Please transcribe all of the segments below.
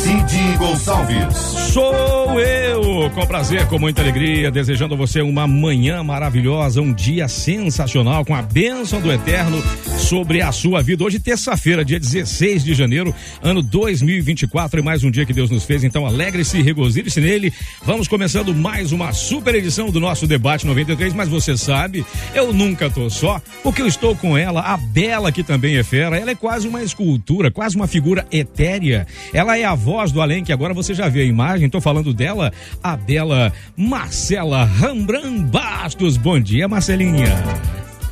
Cid Gonçalves. Sou eu, com prazer, com muita alegria, desejando a você uma manhã maravilhosa, um dia sensacional, com a bênção do Eterno sobre a sua vida. Hoje, terça-feira, dia 16 de janeiro, ano 2024, e mais um dia que Deus nos fez. Então, alegre-se e regozile-se nele. Vamos começando mais uma super edição do nosso Debate 93. Mas você sabe, eu nunca tô só, porque eu estou com ela, a Bela, que também é fera. Ela é quase uma escultura, quase uma figura etérea. Ela é a voz do além, que agora você já vê a imagem. Tô falando dela, a bela Marcela Rambran Bastos. Bom dia, Marcelinha.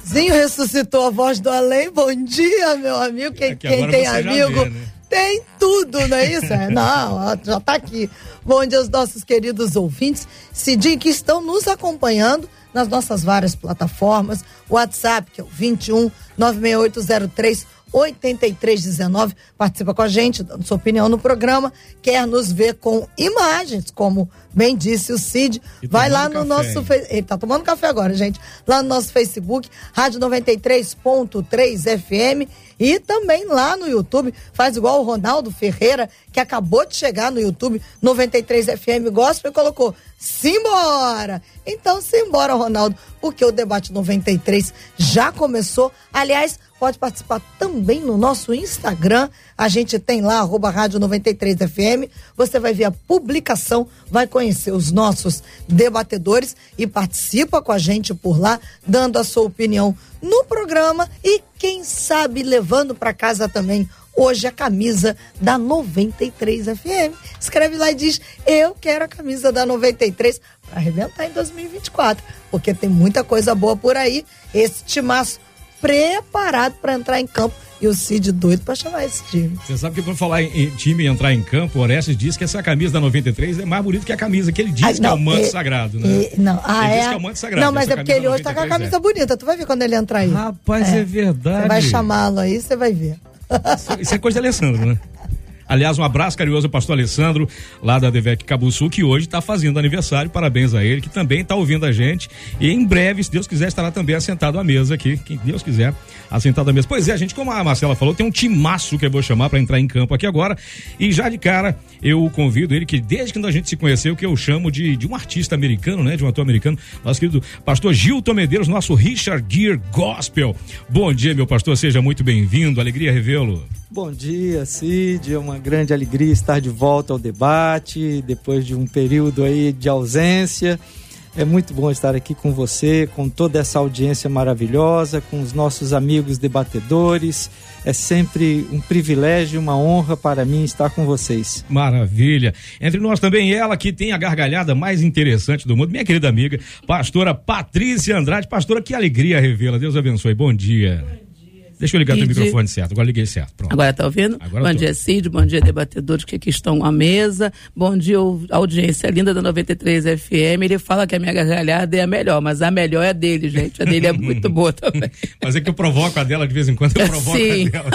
Zinho ressuscitou a voz do além. Bom dia, meu amigo. Quem, É que quem tem amigo vê, né? tem tudo, não é isso? É, não, já tá aqui. Bom dia aos nossos queridos ouvintes. Cidinho, que estão nos acompanhando nas nossas várias plataformas. WhatsApp, que é o 21 96803 8319. Participa com a gente, dando sua opinião no programa. Quer nos ver com imagens, como bem disse o Cid. E Vai lá no café, nosso? Fe- ele tá tomando café agora, gente. Lá no nosso Facebook, Rádio 93.3 FM. E também lá no YouTube, faz igual o Ronaldo Ferreira, que acabou de chegar no YouTube, 93 FM Gospel, e colocou simbora! Então, simbora, Ronaldo, porque o debate 93 já começou. Aliás, pode participar também no nosso Instagram. A gente tem lá, arroba Rádio 93FM. Você vai ver a publicação, vai conhecer os nossos debatedores e participa com a gente por lá, dando a sua opinião no programa e, quem sabe, levando para casa também hoje a camisa da 93 FM. Escreve lá e diz: Eu quero a camisa da 93 para arrebentar em 2024, porque tem muita coisa boa por aí. Esse timaço preparado para entrar em campo e o Cid doido para chamar esse time. Você sabe que por falar em, time e entrar em campo, o Orestes diz que essa camisa da 93 é mais bonita que a camisa que ele diz Ah, que é o manto é- sagrado, né? é- não, ah, ele é? diz que é o manto sagrado. Não, mas é porque ele hoje tá com a 93 camisa bonita. Tu vai ver quando ele entrar aí. Rapaz, é verdade. Você vai chamá-lo aí, você vai ver. Isso- Isso é coisa de Alessandro, né? Aliás, um abraço carinhoso ao pastor Alessandro, lá da Devec Cabuçu, que hoje está fazendo aniversário. Parabéns a ele, que também está ouvindo a gente. E em breve, se Deus quiser, estará também assentado à mesa aqui. Quem Deus quiser, assentado à mesa. Pois é, gente, como a Marcela falou, tem um timaço que eu vou chamar para entrar em campo aqui agora. E já de cara, eu convido ele, que desde que a gente se conheceu, que eu chamo de, de um artista americano, né? De um ator americano, nosso querido pastor Gilton Medeiros, nosso Richard Gere Gospel. Bom dia, meu pastor, seja muito bem-vindo. Alegria revê-lo. Bom dia, Cid. É uma grande alegria estar de volta ao debate depois de um período aí de ausência. É muito bom estar aqui com você, com toda essa audiência maravilhosa, com os nossos amigos debatedores. É sempre um privilégio, uma honra para mim estar com vocês. Maravilha. Entre nós também ela que tem a gargalhada mais interessante do mundo, minha querida amiga, pastora Patrícia Andrade. Pastora, que alegria revê-la. Deus abençoe. Bom dia. Deixa eu ligar teu Cid. microfone certo. Agora liguei certo. Pronto. Agora tá ouvindo? Agora bom tô. dia, Cid. Bom dia, debatedores que aqui estão à mesa. Bom dia, au- audiência linda da 93 FM. Ele fala que a minha gargalhada é a melhor, mas a melhor é a dele, gente. A dele é muito boa também. Mas é que eu provoco a dela de vez em quando, eu provoco Sim. a dela.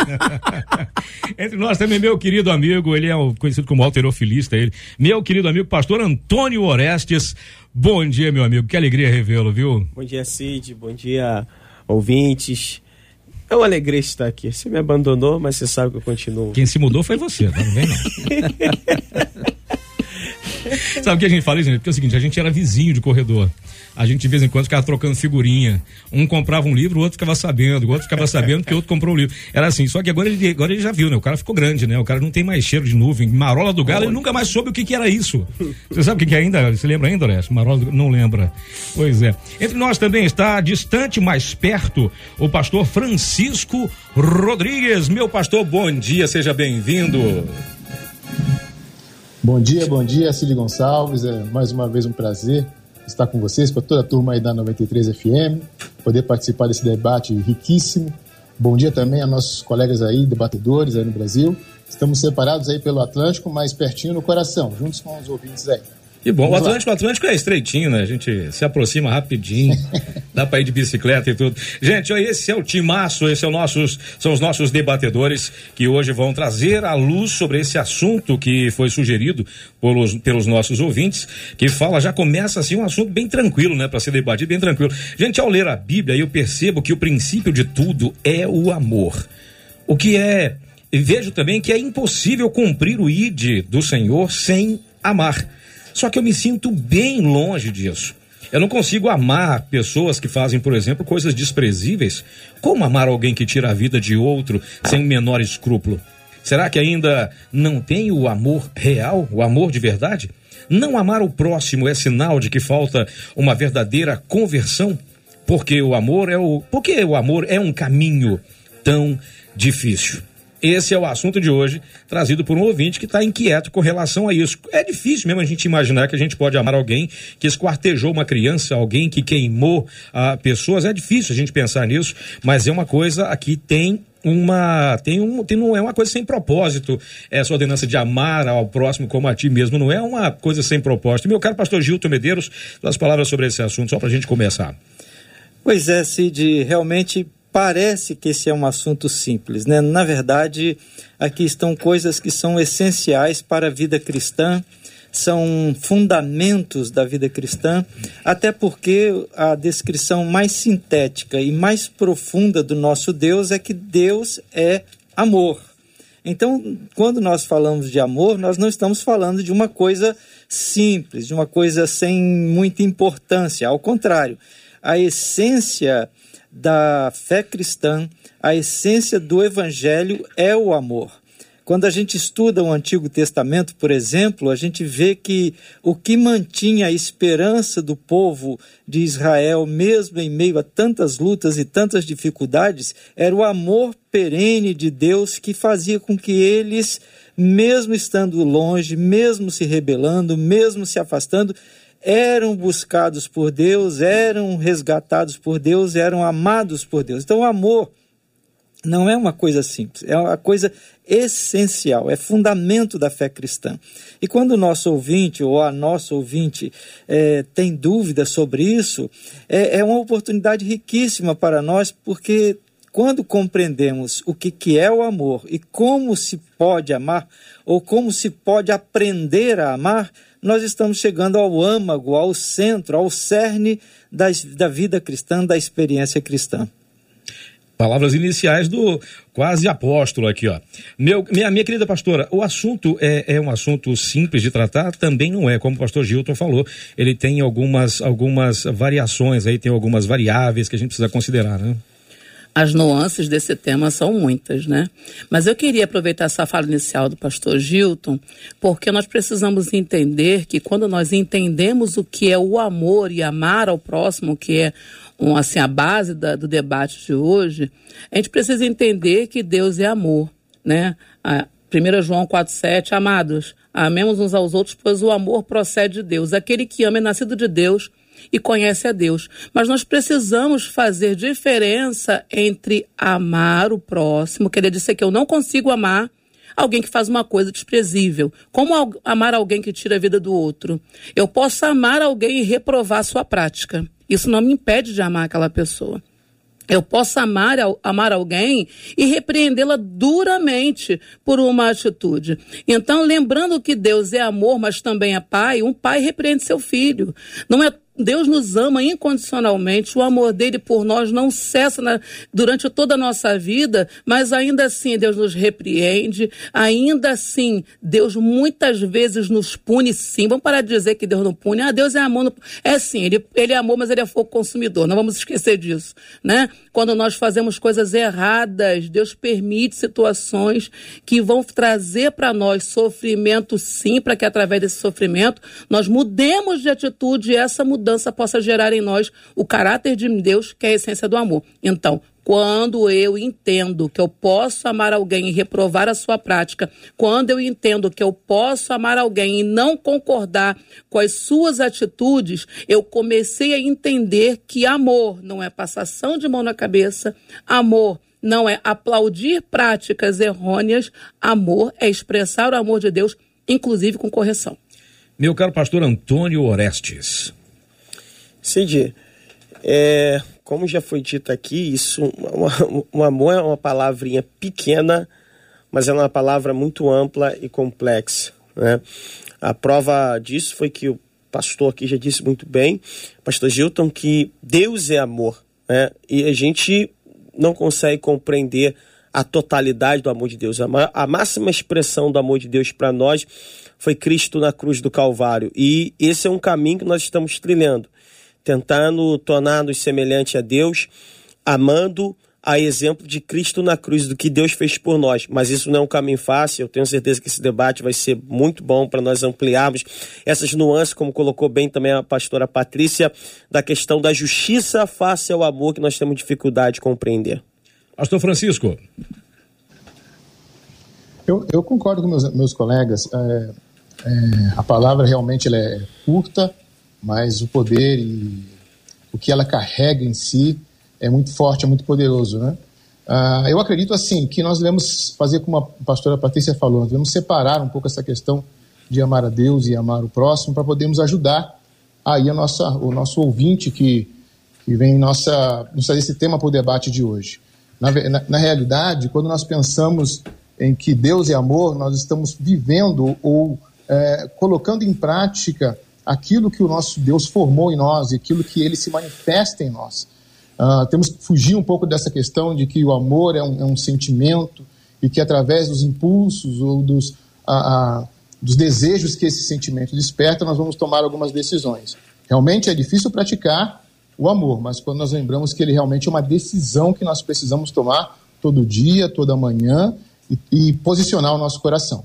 Entre nós também, meu querido amigo, ele é o conhecido como alterofilista, ele. Meu querido amigo, pastor Antônio Orestes. Bom dia, meu amigo. Que alegria revê-lo, viu? Bom dia, Cid. Bom dia, ouvintes. É uma alegria estar aqui. Você me abandonou, mas você sabe que eu continuo. Quem se mudou foi você, tá? Não vem não. Sabe o que a gente fala, gente? Porque é o seguinte, a gente era vizinho de corredor. A gente de vez em quando ficava trocando figurinha. Um comprava um livro, o outro ficava sabendo, o outro ficava sabendo que o outro comprou um livro. Era assim, só que agora ele, agora ele já viu, né? O cara ficou grande, né? O cara não tem mais cheiro de nuvem. Marola do galo, ele nunca mais soube o que, que era isso. Você sabe o que, que é ainda? Você lembra ainda, Orestes? Marola do... Não lembra. Pois é. Entre nós também está, distante, mais perto, o pastor Francisco Rodrigues. Meu pastor, bom dia, seja bem-vindo. Bom dia, bom dia, Cid Gonçalves. É mais uma vez um prazer estar com vocês, com toda a turma aí da 93 FM, poder participar desse debate riquíssimo. Bom dia também a nossos colegas aí, debatedores aí no Brasil. Estamos separados aí pelo Atlântico, mas pertinho no coração, juntos com os ouvintes aí. E bom, o Atlântico, o Atlântico é estreitinho, né? A gente se aproxima rapidinho, dá para ir de bicicleta e tudo. Gente, esse é o timaço, esse é o nossos, são os nossos debatedores que hoje vão trazer a luz sobre esse assunto que foi sugerido pelos, pelos nossos ouvintes, que fala, já começa assim um assunto bem tranquilo, né? Para ser debatido, bem tranquilo. Gente, ao ler a Bíblia, eu percebo que o princípio de tudo é o amor. O que é, vejo também que é impossível cumprir o ID do Senhor sem amar. Só que eu me sinto bem longe disso. Eu não consigo amar pessoas que fazem, por exemplo, coisas desprezíveis. Como amar alguém que tira a vida de outro sem o menor escrúpulo? Será que ainda não tem o amor real, o amor de verdade? Não amar o próximo é sinal de que falta uma verdadeira conversão? Porque o amor é o, porque o amor é um caminho tão difícil. Esse é o assunto de hoje, trazido por um ouvinte que está inquieto com relação a isso. É difícil mesmo a gente imaginar que a gente pode amar alguém que esquartejou uma criança, alguém que queimou ah, pessoas. É difícil a gente pensar nisso, mas é uma coisa aqui tem uma tem um tem, não é uma coisa sem propósito essa ordenança de amar ao próximo como a ti mesmo não é uma coisa sem propósito meu caro pastor Gilton Medeiros duas palavras sobre esse assunto só para a gente começar pois é Cid realmente parece que esse é um assunto simples, né? Na verdade, aqui estão coisas que são essenciais para a vida cristã, são fundamentos da vida cristã, até porque a descrição mais sintética e mais profunda do nosso Deus é que Deus é amor. Então, quando nós falamos de amor, nós não estamos falando de uma coisa simples, de uma coisa sem muita importância. Ao contrário, a essência da fé cristã, a essência do evangelho é o amor. Quando a gente estuda o Antigo Testamento, por exemplo, a gente vê que o que mantinha a esperança do povo de Israel, mesmo em meio a tantas lutas e tantas dificuldades, era o amor perene de Deus que fazia com que eles, mesmo estando longe, mesmo se rebelando, mesmo se afastando, eram buscados por Deus, eram resgatados por Deus, eram amados por Deus. Então, o amor não é uma coisa simples, é uma coisa essencial, é fundamento da fé cristã. E quando o nosso ouvinte ou a nossa ouvinte é, tem dúvidas sobre isso, é, é uma oportunidade riquíssima para nós, porque quando compreendemos o que, que é o amor e como se pode amar, ou como se pode aprender a amar, nós estamos chegando ao âmago, ao centro, ao cerne da, da vida cristã, da experiência cristã. Palavras iniciais do quase apóstolo aqui, ó. Meu, minha, minha querida pastora, o assunto é, é um assunto simples de tratar? Também não é, como o pastor Gilton falou, ele tem algumas, algumas variações aí, tem algumas variáveis que a gente precisa considerar, né? As nuances desse tema são muitas, né? Mas eu queria aproveitar essa fala inicial do pastor Gilton, porque nós precisamos entender que quando nós entendemos o que é o amor e amar ao próximo, que é um, assim, a base da, do debate de hoje, a gente precisa entender que Deus é amor, né? A, 1 João 4,7, amados, amemos uns aos outros, pois o amor procede de Deus. Aquele que ama é nascido de Deus e conhece a Deus. Mas nós precisamos fazer diferença entre amar o próximo, querer dizer que eu não consigo amar alguém que faz uma coisa desprezível. Como amar alguém que tira a vida do outro? Eu posso amar alguém e reprovar sua prática. Isso não me impede de amar aquela pessoa. Eu posso amar, amar alguém e repreendê-la duramente por uma atitude. Então, lembrando que Deus é amor, mas também é pai, um pai repreende seu filho. Não é Deus nos ama incondicionalmente, o amor dele por nós não cessa na, durante toda a nossa vida, mas ainda assim Deus nos repreende, ainda assim Deus muitas vezes nos pune sim. Vamos parar de dizer que Deus não pune. Ah, Deus é amor. É sim, ele, ele é amor, mas ele é fogo consumidor. Não vamos esquecer disso, né? Quando nós fazemos coisas erradas, Deus permite situações que vão trazer para nós sofrimento sim, para que através desse sofrimento nós mudemos de atitude e essa mudança mudança possa gerar em nós o caráter de Deus, que é a essência do amor. Então, quando eu entendo que eu posso amar alguém e reprovar a sua prática, quando eu entendo que eu posso amar alguém e não concordar com as suas atitudes, eu comecei a entender que amor não é passação de mão na cabeça, amor não é aplaudir práticas errôneas, amor é expressar o amor de Deus, inclusive com correção. Meu caro pastor Antônio Orestes. Cid, é, como já foi dito aqui, isso, o amor é uma palavrinha pequena, mas é uma palavra muito ampla e complexa. Né? A prova disso foi que o pastor aqui já disse muito bem, pastor Gilton, que Deus é amor. Né? E a gente não consegue compreender a totalidade do amor de Deus. A, máxima expressão do amor de Deus para nós foi Cristo na cruz do Calvário. E esse é um caminho que nós estamos trilhando, tentando tornar-nos semelhante a Deus, amando a exemplo de Cristo na cruz, do que Deus fez por nós. Mas isso não é um caminho fácil. Eu tenho certeza que esse debate vai ser muito bom para nós ampliarmos essas nuances, como colocou bem também a pastora Patrícia, da questão da justiça face ao amor que nós temos dificuldade de compreender. Pastor Francisco. Eu, eu concordo com meus, meus colegas. É, é, a palavra realmente ela é curta, mas o poder e o que ela carrega em si é muito forte, é muito poderoso, né? Ah, eu acredito assim que nós devemos fazer como a pastora Patrícia falou, nós devemos separar um pouco essa questão de amar a Deus e amar o próximo para podermos ajudar aí a nossa, o nosso ouvinte que, que vem nossa, nos trazer esse tema para o debate de hoje. Na, na, na, realidade, quando nós pensamos em que Deus é amor, nós estamos vivendo ou é, colocando em prática aquilo que o nosso Deus formou em nós e aquilo que ele se manifesta em nós. Uh, temos que fugir um pouco dessa questão de que o amor é um, é um sentimento e que através dos impulsos ou dos, uh, uh, dos desejos que esse sentimento desperta, nós vamos tomar algumas decisões. Realmente é difícil praticar o amor, mas quando nós lembramos que ele realmente é uma decisão que nós precisamos tomar todo dia, toda manhã e, e posicionar o nosso coração.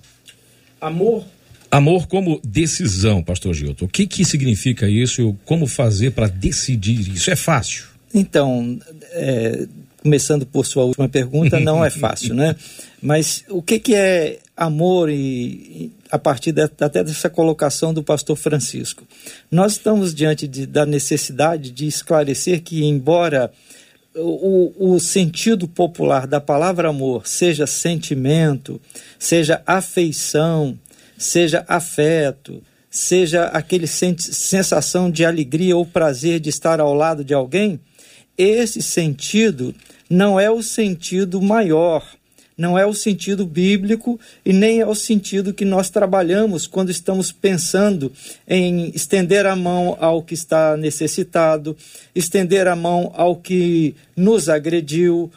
Amor Amor como decisão, pastor Gilton. O que, que significa isso? Como fazer para decidir isso? É fácil? Então, é, começando por sua última pergunta, não é fácil, né? Mas o que, que é amor e, e a partir de, até dessa colocação do pastor Francisco? Nós estamos diante de, da necessidade de esclarecer que, embora o, o sentido popular da palavra amor seja sentimento, seja afeição, seja afeto, seja aquele sensação de alegria ou prazer de estar ao lado de alguém, esse sentido não é o sentido maior, não é o sentido bíblico e nem é o sentido que nós trabalhamos quando estamos pensando em estender a mão ao que está necessitado, estender a mão ao que nos agrediu,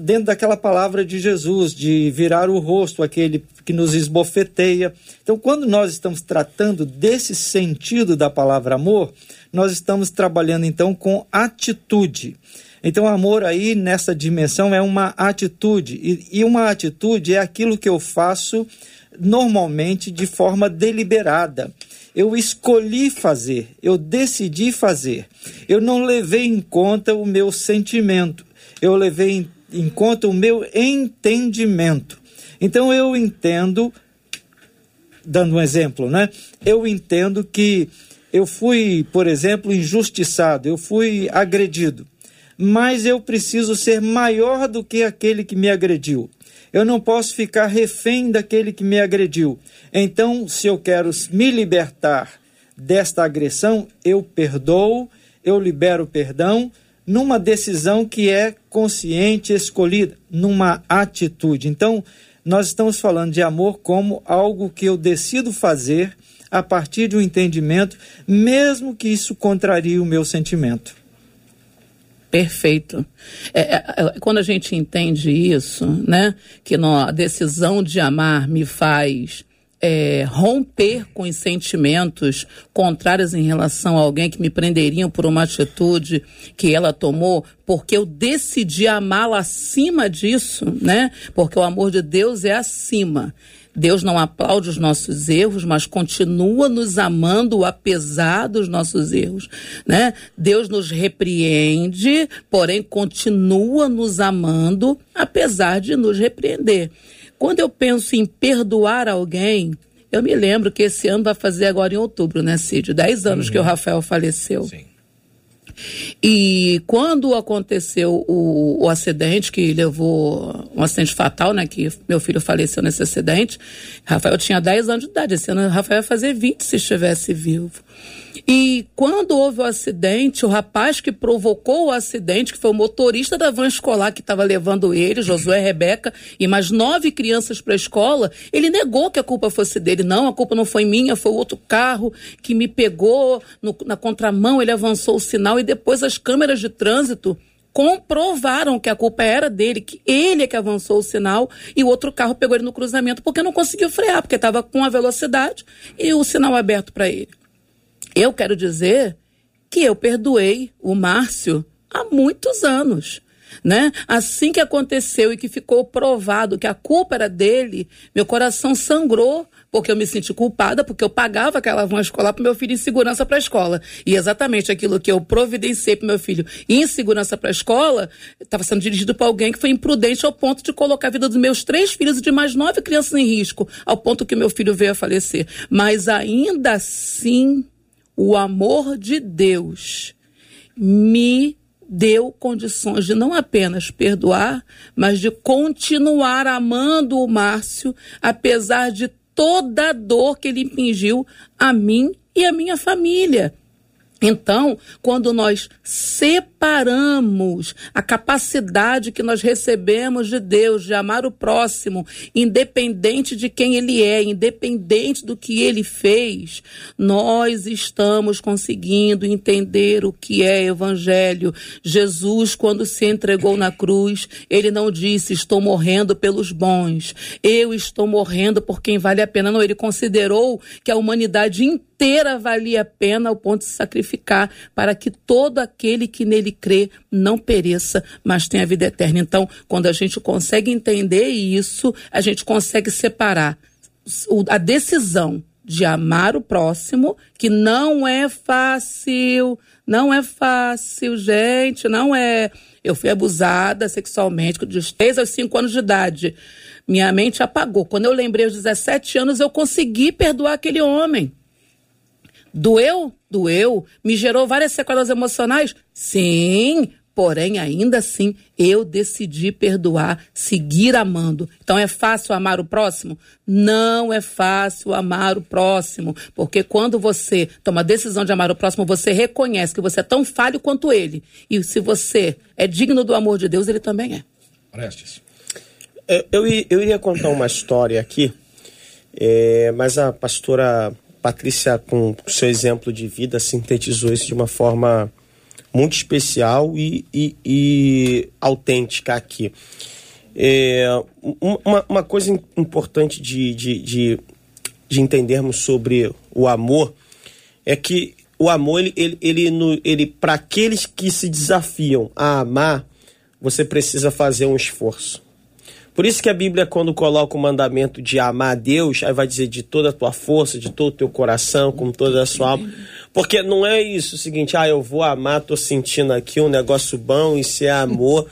dentro daquela palavra de Jesus, de virar o rosto àquele que nos esbofeteia. Então, quando nós estamos tratando desse sentido da palavra amor, nós estamos trabalhando então com atitude. Então, amor aí nessa dimensão é uma atitude, e, e uma atitude é aquilo que eu faço normalmente de forma deliberada. Eu escolhi fazer, eu decidi fazer. Eu não levei em conta o meu sentimento, eu levei em, em conta o meu entendimento. Então eu entendo, dando um exemplo, né? Eu entendo que eu fui, por exemplo, injustiçado, eu fui agredido, mas eu preciso ser maior do que aquele que me agrediu. Eu não posso ficar refém daquele que me agrediu. Então, se eu quero me libertar desta agressão, eu perdoo, eu libero perdão, numa decisão que é consciente, escolhida, numa atitude. Então, nós estamos falando de amor como algo que eu decido fazer a partir de um entendimento, mesmo que isso contrarie o meu sentimento. Perfeito. É, é, é, quando a gente entende isso, né, que a decisão de amar me faz é, romper com os sentimentos contrários em relação a alguém que me prenderiam por uma atitude que ela tomou, porque eu decidi amá-la acima disso, né? Porque o amor de Deus é acima. Deus não aplaude os nossos erros, mas continua nos amando apesar dos nossos erros, né? Deus nos repreende, porém continua nos amando apesar de nos repreender. Quando eu penso em perdoar alguém, eu me lembro que esse ano vai fazer agora em outubro, né, Cid? Dez anos uhum. que o Rafael faleceu. Sim. E quando aconteceu o, o, acidente que levou um acidente fatal, né? Que meu filho faleceu nesse acidente, Rafael tinha 10 anos de idade. Esse ano Rafael ia fazer 20 se estivesse vivo. E quando houve o acidente, o rapaz que provocou o acidente, que foi o motorista da van escolar que estava levando ele, Josué Rebeca, e mais nove crianças para a escola, ele negou que a culpa fosse dele. Não, a culpa não foi minha, foi o outro carro que me pegou no, na contramão, ele avançou o sinal e depois as câmeras de trânsito comprovaram que a culpa era dele, que ele é que avançou o sinal e o outro carro pegou ele no cruzamento porque não conseguiu frear, porque estava com a velocidade e o sinal aberto para ele. Eu quero dizer que eu perdoei o Márcio há muitos anos. Né? Assim que aconteceu e que ficou provado que a culpa era dele, meu coração sangrou, porque eu me senti culpada, porque eu pagava aquela van escolar para meu filho em segurança para a escola. E exatamente aquilo que eu providenciei para meu filho em segurança para a escola estava sendo dirigido para alguém que foi imprudente ao ponto de colocar a vida dos meus três filhos e de mais nove crianças em risco, ao ponto que meu filho veio a falecer. Mas ainda assim, o amor de Deus me deu condições de não apenas perdoar, mas de continuar amando o Márcio, apesar de toda a dor que ele impingiu a mim e a minha família. Então, quando nós separamos a capacidade que nós recebemos de Deus de amar o próximo, independente de quem ele é, independente do que ele fez, nós estamos conseguindo entender o que é evangelho. Jesus, quando se entregou na cruz, ele não disse: Estou morrendo pelos bons, eu estou morrendo por quem vale a pena. Não, ele considerou que a humanidade inteira inteira valia a pena ao ponto de sacrificar para que todo aquele que nele crê não pereça, mas tenha vida eterna. Então, quando a gente consegue entender isso, a gente consegue separar a decisão de amar o próximo, que não é fácil, não é fácil, gente, não é. Eu fui abusada sexualmente dos 3 aos 5 anos de idade. Minha mente apagou. Quando eu lembrei aos 17 anos, eu consegui perdoar aquele homem. Doeu? Doeu. Me gerou várias sequelas emocionais? Sim. Porém, ainda assim, eu decidi perdoar, seguir amando. Então, é fácil amar o próximo? Não é fácil amar o próximo. Porque quando você toma a decisão de amar o próximo, você reconhece que você é tão falho quanto ele. E se você é digno do amor de Deus, ele também é. Prestes. Eu, eu, eu iria contar uma história aqui, é, mas a pastora Patrícia, com seu exemplo de vida, sintetizou isso de uma forma muito especial e, e, e autêntica aqui. É, uma, uma coisa importante de, de, de, de, entendermos sobre o amor é que o amor, ele, ele, ele, ele para aqueles que se desafiam a amar, você precisa fazer um esforço. Por isso que a Bíblia, quando coloca o mandamento de amar a Deus, aí vai dizer de toda a tua força, de todo o teu coração, com toda a sua alma. Porque não é isso o seguinte, ah, eu vou amar, tô sentindo aqui um negócio bom, isso é amor.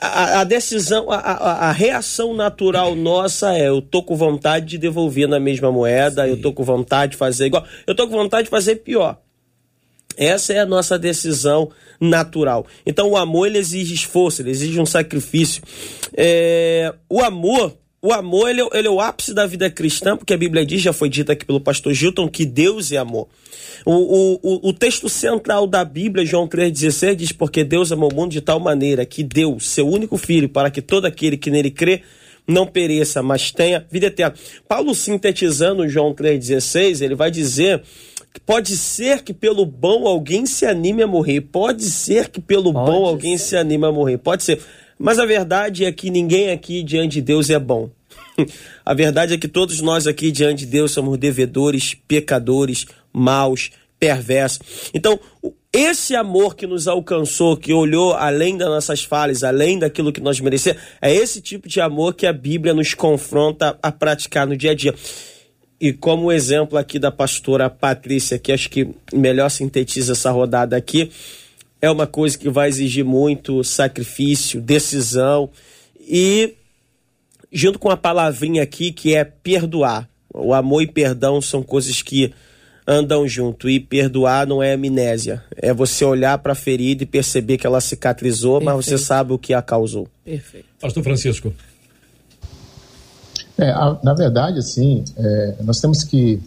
A, a decisão, a, a, a, reação natural nossa é, eu tô com vontade de devolver na mesma moeda, Sim. eu tô com vontade de fazer igual, eu tô com vontade de fazer pior. Essa é a nossa decisão natural. Então o amor ele exige esforço, ele exige um sacrifício. É, o amor, o amor ele, é ele, é o ápice da vida cristã, porque a Bíblia diz, já foi dito aqui pelo pastor Gilton, que Deus é amor. O, o, o, texto central da Bíblia, João 3,16, diz: Porque Deus amou o mundo de tal maneira que deu seu único filho para que todo aquele que nele crê não pereça, mas tenha vida eterna. Paulo, sintetizando João 3,16, ele vai dizer Pode ser que pelo bom alguém se anime a morrer. Pode ser que pelo Pode bom ser. alguém se anime a morrer. Pode ser. Mas a verdade é que ninguém aqui diante de Deus é bom. a verdade é que todos nós aqui diante de Deus somos devedores, pecadores, maus, perversos. Então, esse amor que nos alcançou, que olhou além das nossas falhas, além daquilo que nós merecemos, é esse tipo de amor que a Bíblia nos confronta a praticar no dia a dia. E como exemplo aqui da pastora Patrícia, que acho que melhor sintetiza essa rodada aqui, é uma coisa que vai exigir muito sacrifício, decisão e junto com a palavrinha aqui que é perdoar. O amor e perdão são coisas que andam junto. E perdoar não é amnésia. É você olhar para a ferida e perceber que ela cicatrizou, Perfeito. mas você sabe o que a causou. Perfeito. Pastor Francisco. É, a, na verdade, assim, é, nós temos que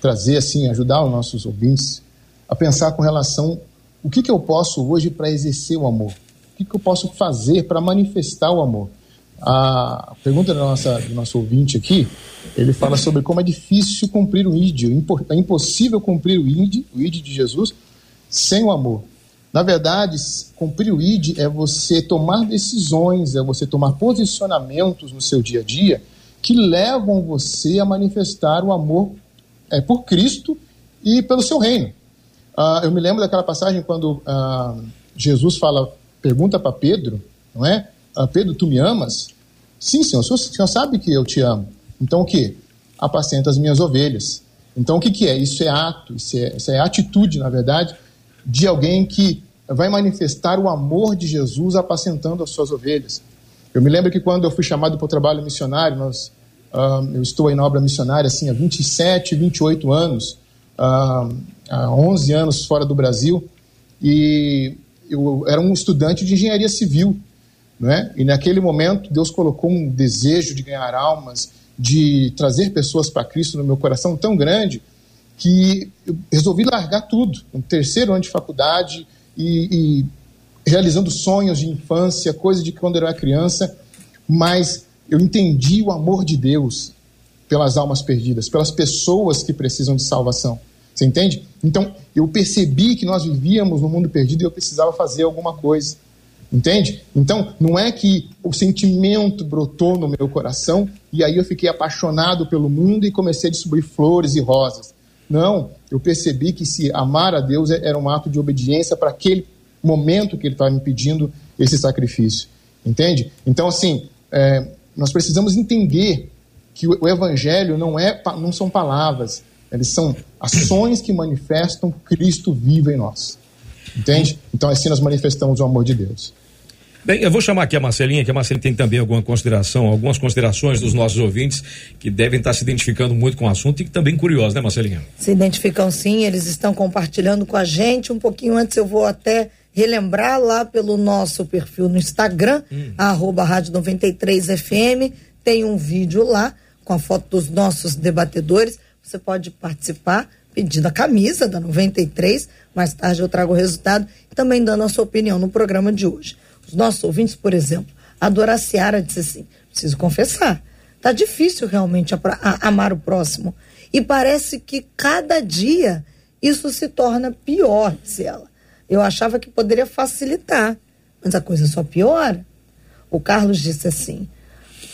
trazer, assim, ajudar os nossos ouvintes a pensar com relação o que, que eu posso hoje para exercer o amor? O que, que eu posso fazer para manifestar o amor? A pergunta do, nossa, do nosso ouvinte aqui, ele fala sobre como é difícil cumprir o ID, é impossível cumprir o ID, o de Jesus, sem o amor. Na verdade, cumprir o ID é você tomar decisões, é você tomar posicionamentos no seu dia a dia que levam você a manifestar o amor é, por Cristo e pelo seu reino. Uh, eu me lembro daquela passagem quando uh, Jesus fala, pergunta para Pedro, não é? Uh, Pedro, tu me amas? Sim, senhor, o senhor sabe que eu te amo. Então o que? Apacenta as minhas ovelhas. Então o que, que é? Isso é ato, isso é, isso é atitude, na verdade, de alguém que vai manifestar o amor de Jesus apacentando as suas ovelhas. Eu me lembro que quando eu fui chamado para o trabalho missionário, nós, uh, eu estou aí na obra missionária assim, há 27, 28 anos, uh, há 11 anos fora do Brasil, e eu era um estudante de engenharia civil. Né? E naquele momento, Deus colocou um desejo de ganhar almas, de trazer pessoas para Cristo no meu coração tão grande que eu resolvi largar tudo. Um terceiro ano de faculdade e, e realizando sonhos de infância, coisas de quando eu era criança, mas eu entendi o amor de Deus pelas almas perdidas, pelas pessoas que precisam de salvação. Você entende? Então, eu percebi que nós vivíamos no mundo perdido e eu precisava fazer alguma coisa. Entende? Então, não é que o sentimento brotou no meu coração e aí eu fiquei apaixonado pelo mundo e comecei a distribuir flores e rosas. Não, eu percebi que se amar a Deus é, era um ato de obediência para aquele momento que Ele estava me pedindo esse sacrifício. Entende? Então, assim, é, nós precisamos entender que o, Evangelho não, é, não são palavras, eles são ações que manifestam Cristo vivo em nós. Entende? Então assim nós manifestamos o amor de Deus. Bem, eu vou chamar aqui a Marcelinha, que a Marcelinha tem também alguma consideração, algumas considerações dos nossos ouvintes que devem estar se identificando muito com o assunto e que também curiosos, né, Marcelinha? Se identificam sim, eles estão compartilhando com a gente. Um pouquinho antes eu vou até relembrar lá pelo nosso perfil no Instagram, hum. arroba Rádio 93FM, tem um vídeo lá com a foto dos nossos debatedores. Você pode participar pedindo a camisa da 93. Mais tarde eu trago o resultado e também dando a sua opinião no programa de hoje. Os nossos ouvintes, por exemplo, a Dora Seara disse assim: preciso confessar, tá difícil realmente a, a, amar o próximo. E parece que cada dia isso se torna pior, disse ela. Eu achava que poderia facilitar, mas a coisa só piora. O Carlos disse assim: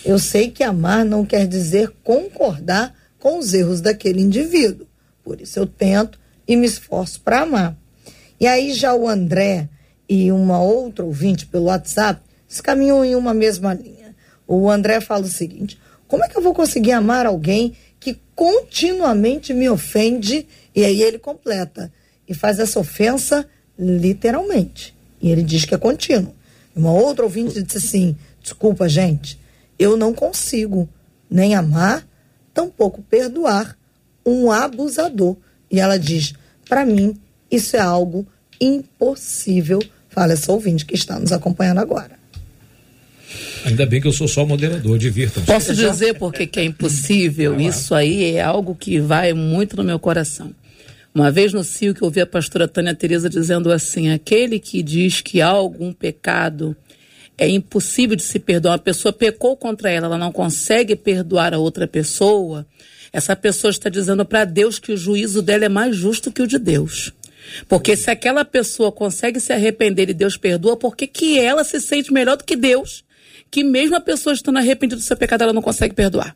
Eu sei que amar não quer dizer concordar com os erros daquele indivíduo. Por isso eu tento e me esforço para amar. E aí já o André e uma outra ouvinte pelo WhatsApp se caminham em uma mesma linha. O André fala o seguinte: como é que eu vou conseguir amar alguém que continuamente me ofende? E aí ele completa e faz essa ofensa literalmente. E ele diz que é contínuo. Uma outra ouvinte disse assim: desculpa, gente, eu não consigo nem amar tampouco perdoar um abusador. E ela diz: para mim, isso é algo impossível. Fala essa ouvinte que está nos acompanhando agora. Ainda bem que eu sou só moderador, divirtam-se. Posso dizer porque que é impossível? Isso aí é algo que vai muito no meu coração. Uma vez no CIO que ouvi a pastora Tânia Teresa dizendo assim: aquele que diz que há algum pecado é impossível de se perdoar. Uma pessoa pecou contra ela, ela não consegue perdoar a outra pessoa. Essa pessoa está dizendo para Deus que o juízo dela é mais justo que o de Deus. Porque se aquela pessoa consegue se arrepender e Deus perdoa, por que, que ela se sente melhor do que Deus? Que mesmo a pessoa estando arrependida do seu pecado, ela não consegue perdoar.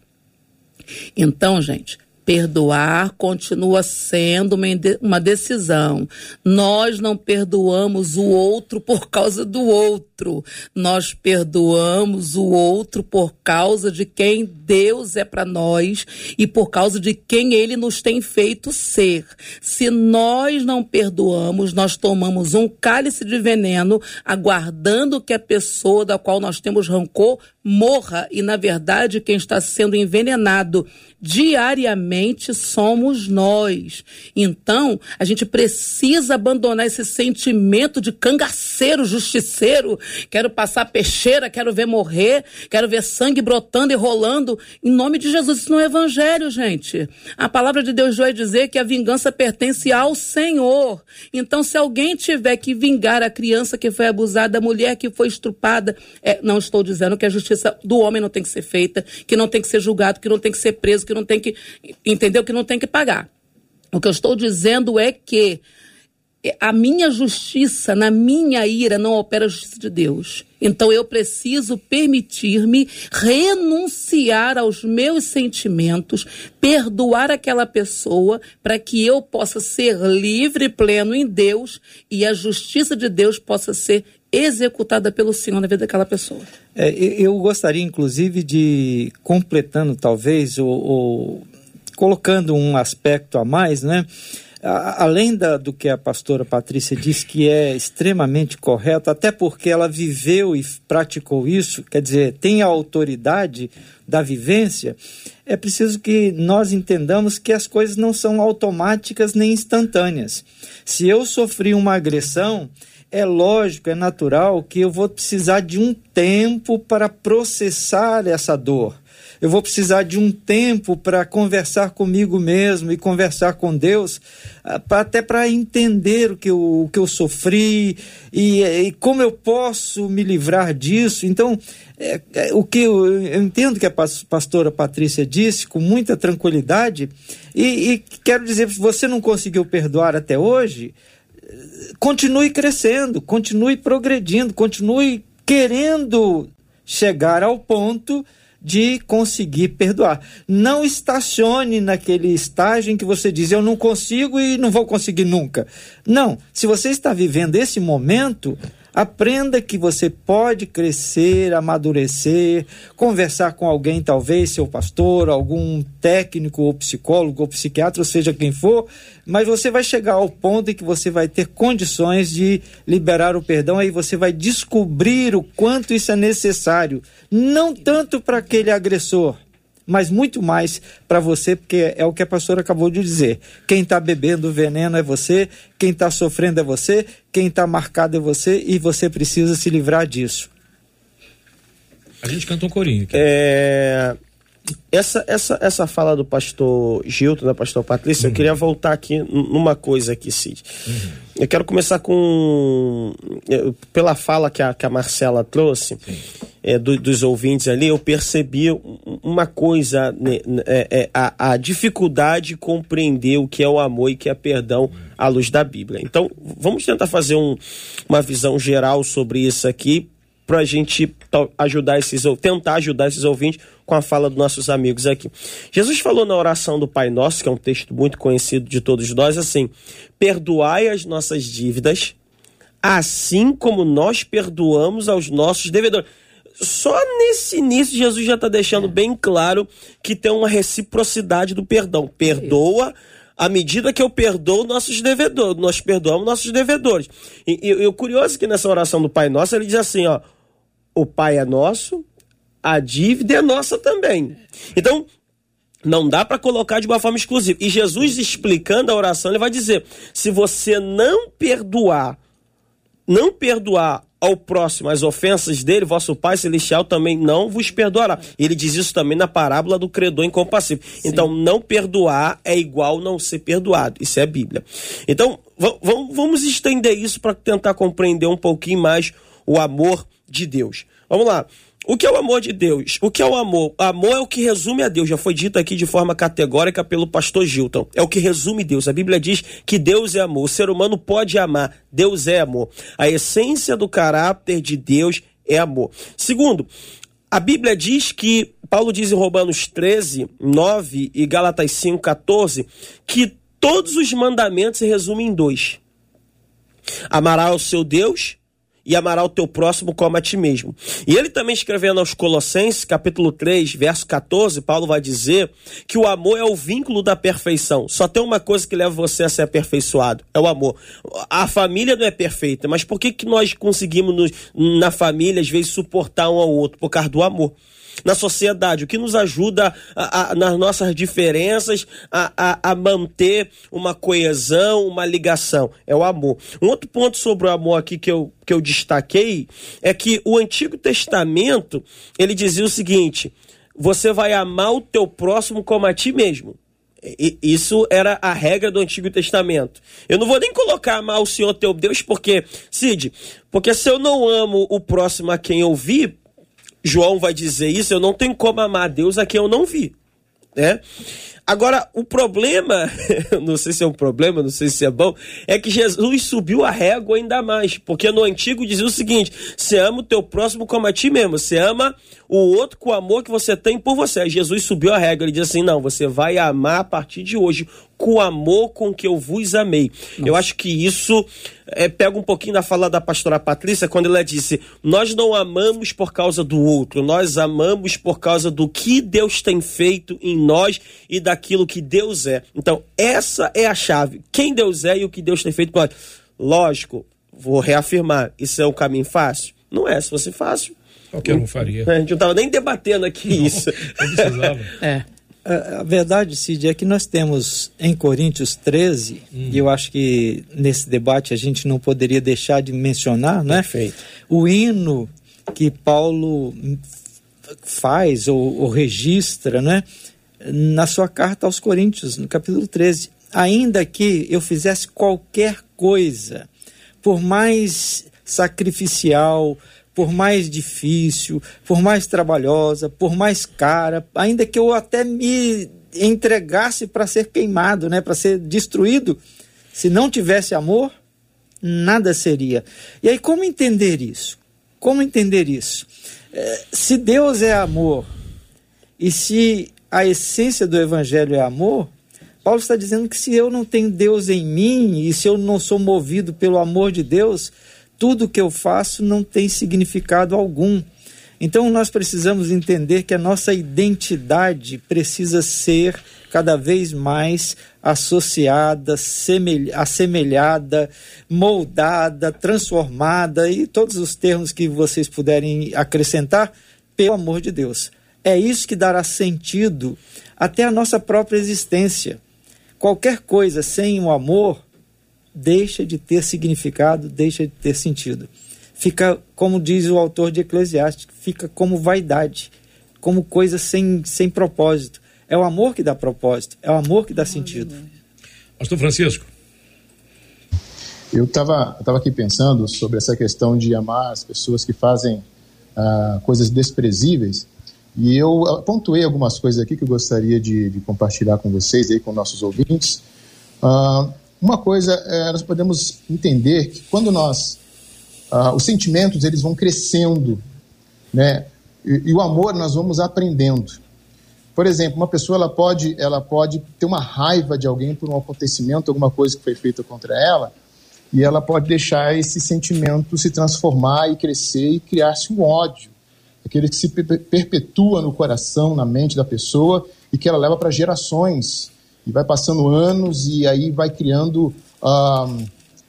Então, gente, Perdoar continua sendo uma decisão. Nós não perdoamos o outro por causa do outro. Nós perdoamos o outro por causa de quem Deus é para nós e por causa de quem ele nos tem feito ser. Se nós não perdoamos, nós tomamos um cálice de veneno, aguardando que a pessoa da qual nós temos rancor morra e, na verdade, quem está sendo envenenado diariamente somos nós. Então, a gente precisa abandonar esse sentimento de cangaceiro, justiceiro. Quero passar peixeira, quero ver morrer, quero ver sangue brotando e rolando. Em nome de Jesus, isso não é evangelho, gente. A palavra de Deus vai dizer que a vingança pertence ao Senhor. Então, se alguém tiver que vingar a criança que foi abusada, a mulher que foi estrupada, é, não estou dizendo que a justiça do homem não tem que ser feita, que não tem que ser julgado, que não tem que ser preso, que não tem que. Entendeu? Que não tem que pagar. O que eu estou dizendo é que a minha justiça, na minha ira, não opera a justiça de Deus. Então eu preciso permitir-me renunciar aos meus sentimentos, perdoar aquela pessoa, para que eu possa ser livre e pleno em Deus e a justiça de Deus possa ser executada pelo Senhor na vida daquela pessoa. É, eu gostaria, inclusive, de completando, talvez, ou, colocando um aspecto a mais, né? além da, do que a pastora Patrícia disse, que é extremamente correto, até porque ela viveu e praticou isso, quer dizer, tem a autoridade da vivência, é preciso que nós entendamos que as coisas não são automáticas nem instantâneas. Se eu sofri uma agressão, é lógico, é natural que eu vou precisar de um tempo para processar essa dor. Eu vou precisar de um tempo para conversar comigo mesmo e conversar com Deus, ah, até para entender o que, eu, o que eu sofri e, e, como eu posso me livrar disso. Então, é, é, o que eu, eu, entendo que a pastora Patrícia disse com muita tranquilidade, e, e quero dizer, se você não conseguiu perdoar até hoje, continue crescendo, continue progredindo, continue querendo chegar ao ponto de conseguir perdoar. Não estacione naquele estágio em que você diz eu não consigo e não vou conseguir nunca. Não, se você está vivendo esse momento, Aprenda que você pode crescer, amadurecer, conversar com alguém, talvez seu pastor, algum técnico ou psicólogo ou psiquiatra, seja quem for, mas você vai chegar ao ponto em que você vai ter condições de liberar o perdão, aí você vai descobrir o quanto isso é necessário, não tanto para aquele agressor, mas muito mais para você, porque é o que a pastora acabou de dizer. Quem está bebendo veneno é você, quem está sofrendo é você, quem está marcado é você e você precisa se livrar disso. A gente canta um corinho. Aqui. É, essa, essa, essa fala do pastor Gilton, da pastor Patrícia, uhum. eu queria voltar aqui numa coisa aqui, Cid. Uhum. Eu quero começar com. Pela fala que a, que a Marcela trouxe, é, do, dos ouvintes ali, eu percebi uma coisa, né, é, é, a, a, dificuldade de compreender o que é o amor e que é perdão à luz da Bíblia. Então, vamos tentar fazer um, uma visão geral sobre isso aqui, para a gente ajudar esses, tentar ajudar esses ouvintes com a fala dos nossos amigos aqui. Jesus falou na oração do Pai Nosso, que é um texto muito conhecido de todos nós, assim: perdoai as nossas dívidas, assim como nós perdoamos aos nossos devedores. Só nesse início, Jesus já está deixando bem claro que tem uma reciprocidade do perdão. Perdoa à medida que eu perdoo nossos devedores, nós perdoamos nossos devedores. E, e, e o curioso é que nessa oração do Pai Nosso, ele diz assim, ó, o Pai é nosso, a dívida é nossa também. Então, não dá para colocar de uma forma exclusiva. E Jesus explicando a oração, ele vai dizer: se você não perdoar, não perdoar ao próximo as ofensas dele, vosso Pai Celestial também não vos perdoará. Ele diz isso também na parábola do credor incompassível. Sim. Então, não perdoar é igual não ser perdoado. Isso é a Bíblia. Então, vamos estender isso para tentar compreender um pouquinho mais o amor de Deus. Vamos lá. O que é o amor de Deus? O que é o amor? Amor é o que resume a Deus. Já foi dito aqui de forma categórica pelo pastor Gilton. É o que resume Deus. A Bíblia diz que Deus é amor. O ser humano pode amar. Deus é amor. A essência do caráter de Deus é amor. Segundo, a Bíblia diz que, Paulo diz em Romanos 13, 9 e Gálatas 5, 14, que todos os mandamentos se resumem em dois: amará o seu Deus e amará o teu próximo como a ti mesmo. E ele também escrevendo aos Colossenses, capítulo 3, verso 14, Paulo vai dizer que o amor é o vínculo da perfeição. Só tem uma coisa que leva você a ser aperfeiçoado, é o amor. A família não é perfeita, mas por que, que nós conseguimos na família, às vezes, suportar um ao outro? Por causa do amor na sociedade, o que nos ajuda a, a, nas nossas diferenças a, a, manter uma coesão, uma ligação. É o amor. Um outro ponto sobre o amor aqui que eu, que eu destaquei é que o Antigo Testamento ele dizia o seguinte: você vai amar o teu próximo como a ti mesmo. Isso era a regra do Antigo Testamento. Eu não vou nem colocar amar o Senhor teu Deus, porque, Cid, porque se eu não amo o próximo a quem eu vi, João vai dizer isso, eu não tenho como amar a Deus a quem eu não vi. Né? Agora, o problema, não sei se é um problema, não sei se é bom, é que Jesus subiu a régua ainda mais. Porque no antigo dizia o seguinte: você ama o teu próximo como a ti mesmo, você ama o outro com o amor que você tem por você. Jesus subiu a régua, ele diz assim: não, você vai amar a partir de hoje com o amor com que eu vos amei. Nossa. Eu acho que isso é, pega um pouquinho da fala da pastora Patrícia, quando ela disse: Nós não amamos por causa do outro, nós amamos por causa do que Deus tem feito em nós e daquilo que Deus é. Então, essa é a chave. Quem Deus é e o que Deus tem feito por nós. Lógico, vou reafirmar: isso é um caminho fácil? Não é, se fosse fácil. Qualquer um faria. A gente não estava nem debatendo aqui não, isso. Não precisava. é. A verdade, Cid, é que nós temos em Coríntios 13, hum. e eu acho que nesse debate a gente não poderia deixar de mencionar, né? Perfeito. O hino que Paulo faz ou, ou registra, né? Na sua carta aos Coríntios, no capítulo 13. Ainda que eu fizesse qualquer coisa, por mais sacrificial, por mais difícil, por mais trabalhosa, por mais cara, ainda que eu até me entregasse para ser queimado, né, para ser destruído, se não tivesse amor, nada seria. E aí como entender isso? Como entender isso? É, se Deus é amor e se a essência do evangelho é amor, Paulo está dizendo que se eu não tenho Deus em mim e se eu não sou movido pelo amor de Deus, tudo que eu faço não tem significado algum. Então nós precisamos entender que a nossa identidade precisa ser cada vez mais associada, assemelhada, moldada, transformada e todos os termos que vocês puderem acrescentar pelo amor de Deus. É isso que dará sentido até a nossa própria existência. Qualquer coisa sem o amor deixa de ter significado, deixa de ter sentido. Fica, como diz o autor de Eclesiastes, fica como vaidade, como coisa sem, sem propósito. É o amor que dá propósito, é o amor que dá sentido. Pastor Francisco. Eu estava tava aqui pensando sobre essa questão de amar as pessoas que fazem ah, coisas desprezíveis. E eu pontuei algumas coisas aqui que eu gostaria de, de compartilhar com vocês, aí, com nossos ouvintes. Ah, uma coisa, é, nós podemos entender que quando nós, ah, os sentimentos eles vão crescendo, né, e, e, o amor nós vamos aprendendo. Por exemplo, uma pessoa ela pode, ela pode ter uma raiva de alguém por um acontecimento, alguma coisa que foi feita contra ela, e ela pode deixar esse sentimento se transformar e crescer e criar-se um ódio, aquele que se perpetua no coração, na mente da pessoa e que ela leva para gerações e vai passando anos e aí vai criando uh,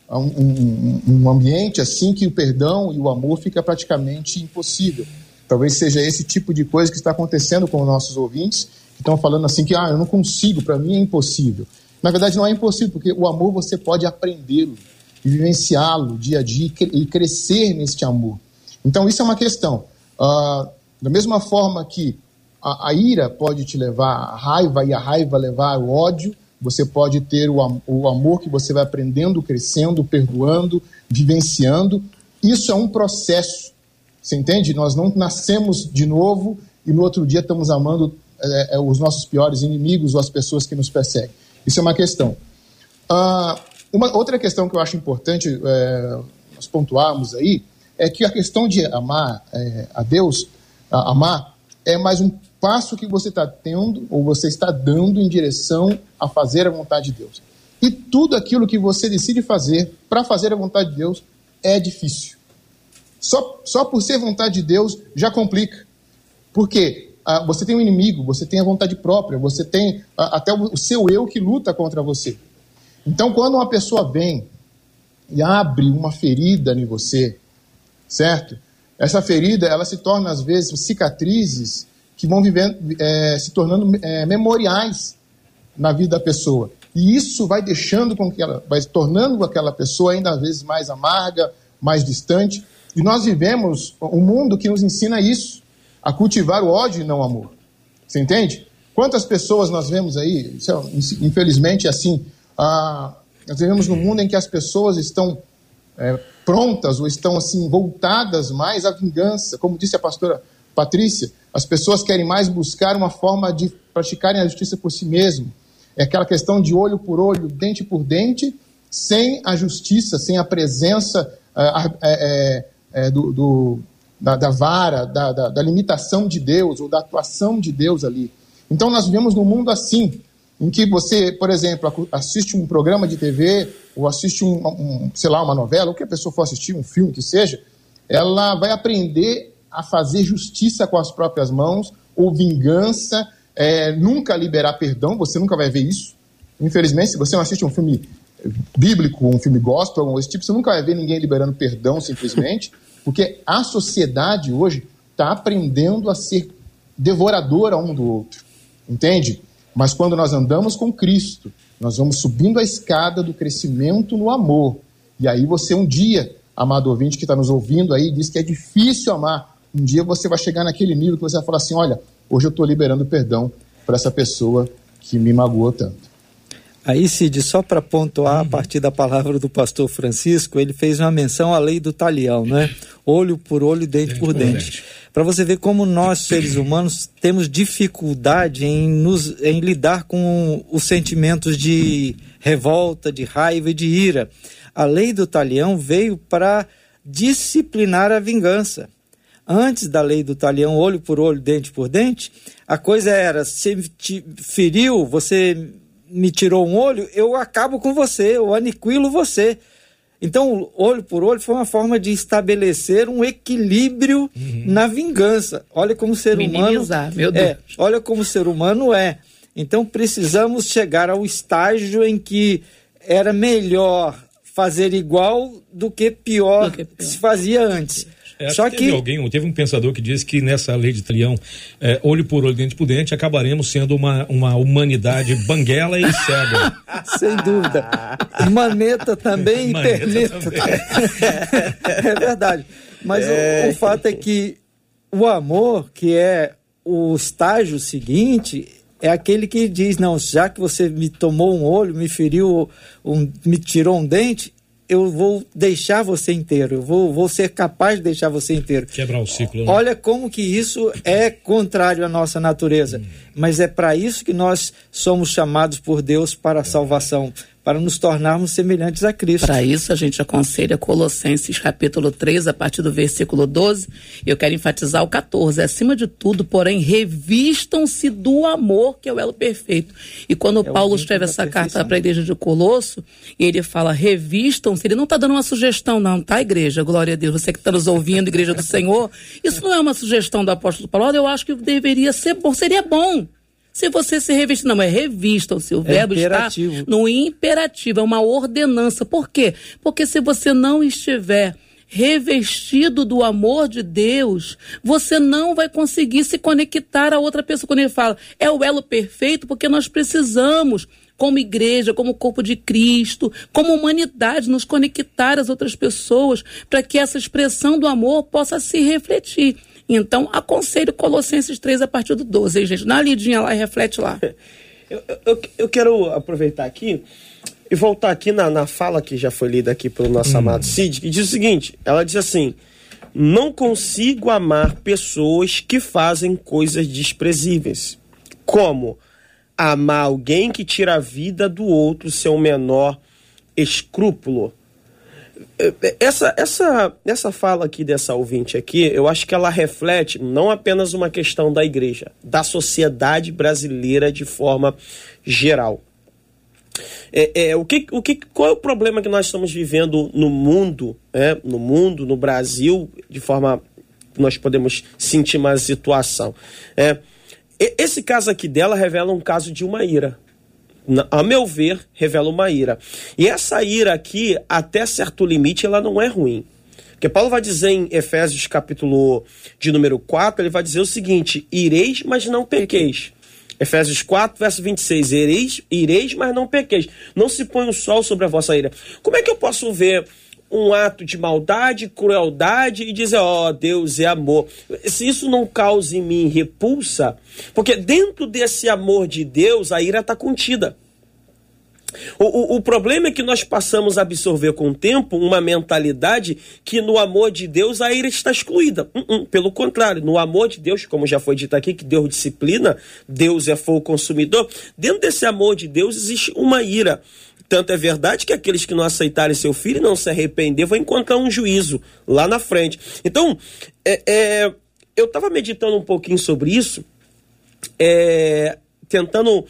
um, um, um, ambiente assim que o perdão e o amor fica praticamente impossível. Talvez seja esse tipo de coisa que está acontecendo com os nossos ouvintes, que estão falando assim que ah, eu não consigo, para mim é impossível. Na verdade não é impossível, porque o amor você pode aprendê-lo vivenciá-lo dia a dia e crescer neste amor. Então isso é uma questão. Uh, da mesma forma que a, a, ira pode te levar à raiva e a raiva levar ao ódio. Você pode ter o, o amor que você vai aprendendo, crescendo, perdoando, vivenciando. Isso é um processo. Você entende? Nós não nascemos de novo e no outro dia estamos amando é, é, os nossos piores inimigos ou as pessoas que nos perseguem. Isso é uma questão. Ah, uma outra questão que eu acho importante é, nós pontuarmos aí é que a questão de amar é, a Deus, a, amar, é mais um passo que você está tendo ou você está dando em direção a fazer a vontade de Deus. E tudo aquilo que você decide fazer para fazer a vontade de Deus é difícil. Só, só por ser vontade de Deus já complica. Por quê? Ah, você tem um inimigo, você tem a vontade própria, você tem ah, até o, o seu eu que luta contra você. Então, quando uma pessoa vem e abre uma ferida em você, certo? Essa ferida, ela se torna, às vezes, cicatrizes que vão vivendo, é, se tornando é, memoriais na vida da pessoa. E isso vai deixando com que ela, vai tornando aquela pessoa ainda às vezes mais amarga, mais distante. E nós vivemos um mundo que nos ensina isso, a cultivar o ódio e não o amor. Você entende? Quantas pessoas nós vemos aí, é, infelizmente é assim, ah, nós vivemos num mundo em que as pessoas estão é, prontas ou estão assim voltadas mais à vingança, como disse a pastora Patrícia, as pessoas querem mais buscar uma forma de praticarem a justiça por si mesmo. É aquela questão de olho por olho, dente por dente, sem a justiça, sem a presença é, é, é, do, do da, da, vara, da, da, da, limitação de Deus ou da atuação de Deus ali. Então nós vivemos num mundo assim, em que você, por exemplo, assiste um programa de TV ou assiste um, um sei lá, uma novela, ou que a pessoa for assistir, um filme que seja, ela vai aprender a fazer justiça com as próprias mãos, ou vingança, é, nunca liberar perdão, você nunca vai ver isso. Infelizmente, se você não assiste um filme bíblico, um filme gospel, desse tipo, você nunca vai ver ninguém liberando perdão simplesmente, porque a sociedade hoje está aprendendo a ser devoradora um do outro, entende? Mas quando nós andamos com Cristo, nós vamos subindo a escada do crescimento no amor. E aí você um dia, amado ouvinte que está nos ouvindo aí, diz que é difícil amar. Um dia você vai chegar naquele nível que você vai falar assim: olha, hoje eu estou liberando perdão para essa pessoa que me magoou tanto. Aí, Cid, só para pontuar, uhum. a partir da palavra do pastor Francisco, ele fez uma menção à lei do talião, né? Olho por olho, dente, dente por dente. dente. Para você ver como nós, seres humanos, temos dificuldade em, nos, em lidar com os sentimentos de revolta, de raiva e de ira. A lei do talião veio para disciplinar a vingança antes da lei do talião, olho por olho, dente por dente, a coisa era: se te feriu, você me tirou um olho, eu acabo com você, eu aniquilo você. Então, olho por olho foi uma forma de estabelecer um equilíbrio uhum. na vingança. Olha como o ser Minimizar, humano meu Deus. é. Olha como o ser humano é. Então, precisamos chegar ao estágio em que era melhor fazer igual do que pior, do que, pior. se fazia antes. É, Só que teve alguém, teve um pensador que disse que nessa lei de talião, é, olho por olho, dente por dente, acabaremos sendo uma, uma humanidade banguela e cega. Sem dúvida. Maneta também Maneta e perneta. Também. é verdade. Mas é... O, o fato é que o amor, que é o estágio seguinte, é aquele que diz: não, já que você me tomou um olho, me feriu, um, me tirou um dente, eu vou deixar você inteiro, eu vou, vou ser capaz de deixar você inteiro. Quebrar o ciclo. Né? Olha como que isso é contrário à nossa natureza. Hum. Mas é para isso que nós somos chamados por Deus para a salvação para nos tornarmos semelhantes a Cristo. Para isso, a gente aconselha Colossenses capítulo 3, a partir do versículo 12. Eu quero enfatizar o 14. Acima de tudo, porém, revistam-se do amor, que é o elo perfeito. E quando é Paulo escreve essa carta para a igreja de Colosso, ele fala revistam-se, ele não está dando uma sugestão, não, tá, igreja? Glória a Deus. Você que está nos ouvindo, igreja do Senhor. Isso não é uma sugestão do apóstolo Paulo. Eu acho que deveria ser bom, seria bom se você se revestir, não, é revista, o seu é verbo está no imperativo, é uma ordenança. Por quê? Porque se você não estiver revestido do amor de Deus, você não vai conseguir se conectar a outra pessoa. Quando ele fala, é o elo perfeito, porque nós precisamos como igreja, como corpo de Cristo, como humanidade, nos conectar às outras pessoas, para que essa expressão do amor possa se refletir. Então, aconselho Colossenses 3 a partir do 12, hein, gente? Dá uma lidinha lá e reflete lá. Eu, eu, eu quero aproveitar aqui e voltar aqui na, na fala que já foi lida aqui pelo nosso hum. amado Cid, que diz o seguinte: ela diz assim. Não consigo amar pessoas que fazem coisas desprezíveis. Como amar alguém que tira a vida do outro sem o menor escrúpulo. Essa, essa, essa fala aqui dessa ouvinte aqui, eu acho que ela reflete não apenas uma questão da igreja, da sociedade brasileira de forma geral. É, é, o que, o que, qual é o problema que nós estamos vivendo no mundo, é, no mundo, no Brasil, de forma que nós podemos sentir mais situação? É, esse caso aqui dela revela um caso de uma ira. A meu ver, revela uma ira. E essa ira aqui, até certo limite, ela não é ruim. Porque Paulo vai dizer em Efésios capítulo de número 4, ele vai dizer o seguinte: ireis, mas não pequeis. Efésios 4, verso 26. Ireis, ireis, mas não pequeis. Não se põe o sol sobre a vossa ira. Como é que eu posso ver um ato de maldade, crueldade e dizer, ó, oh, Deus é amor. Se isso não causa em mim repulsa, porque dentro desse amor de Deus a ira está contida. O, o, o, problema é que nós passamos a absorver com o tempo uma mentalidade que no amor de Deus a ira está excluída. Uh -uh, pelo contrário, no amor de Deus, como já foi dito aqui, que Deus disciplina, Deus é fogo consumidor, dentro desse amor de Deus existe uma ira. Tanto é verdade que aqueles que não aceitarem seu filho e não se arrepender vão encontrar um juízo lá na frente. Então, é, é, eu estava meditando um pouquinho sobre isso, é, tentando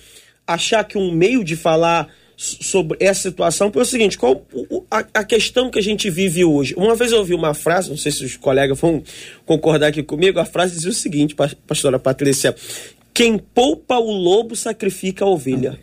achar que um meio de falar sobre essa situação foi o seguinte: qual a, a, questão que a gente vive hoje? Uma vez eu ouvi uma frase, não sei se os colegas vão concordar aqui comigo, a frase dizia o seguinte, pastora Patrícia: quem poupa o lobo sacrifica a ovelha.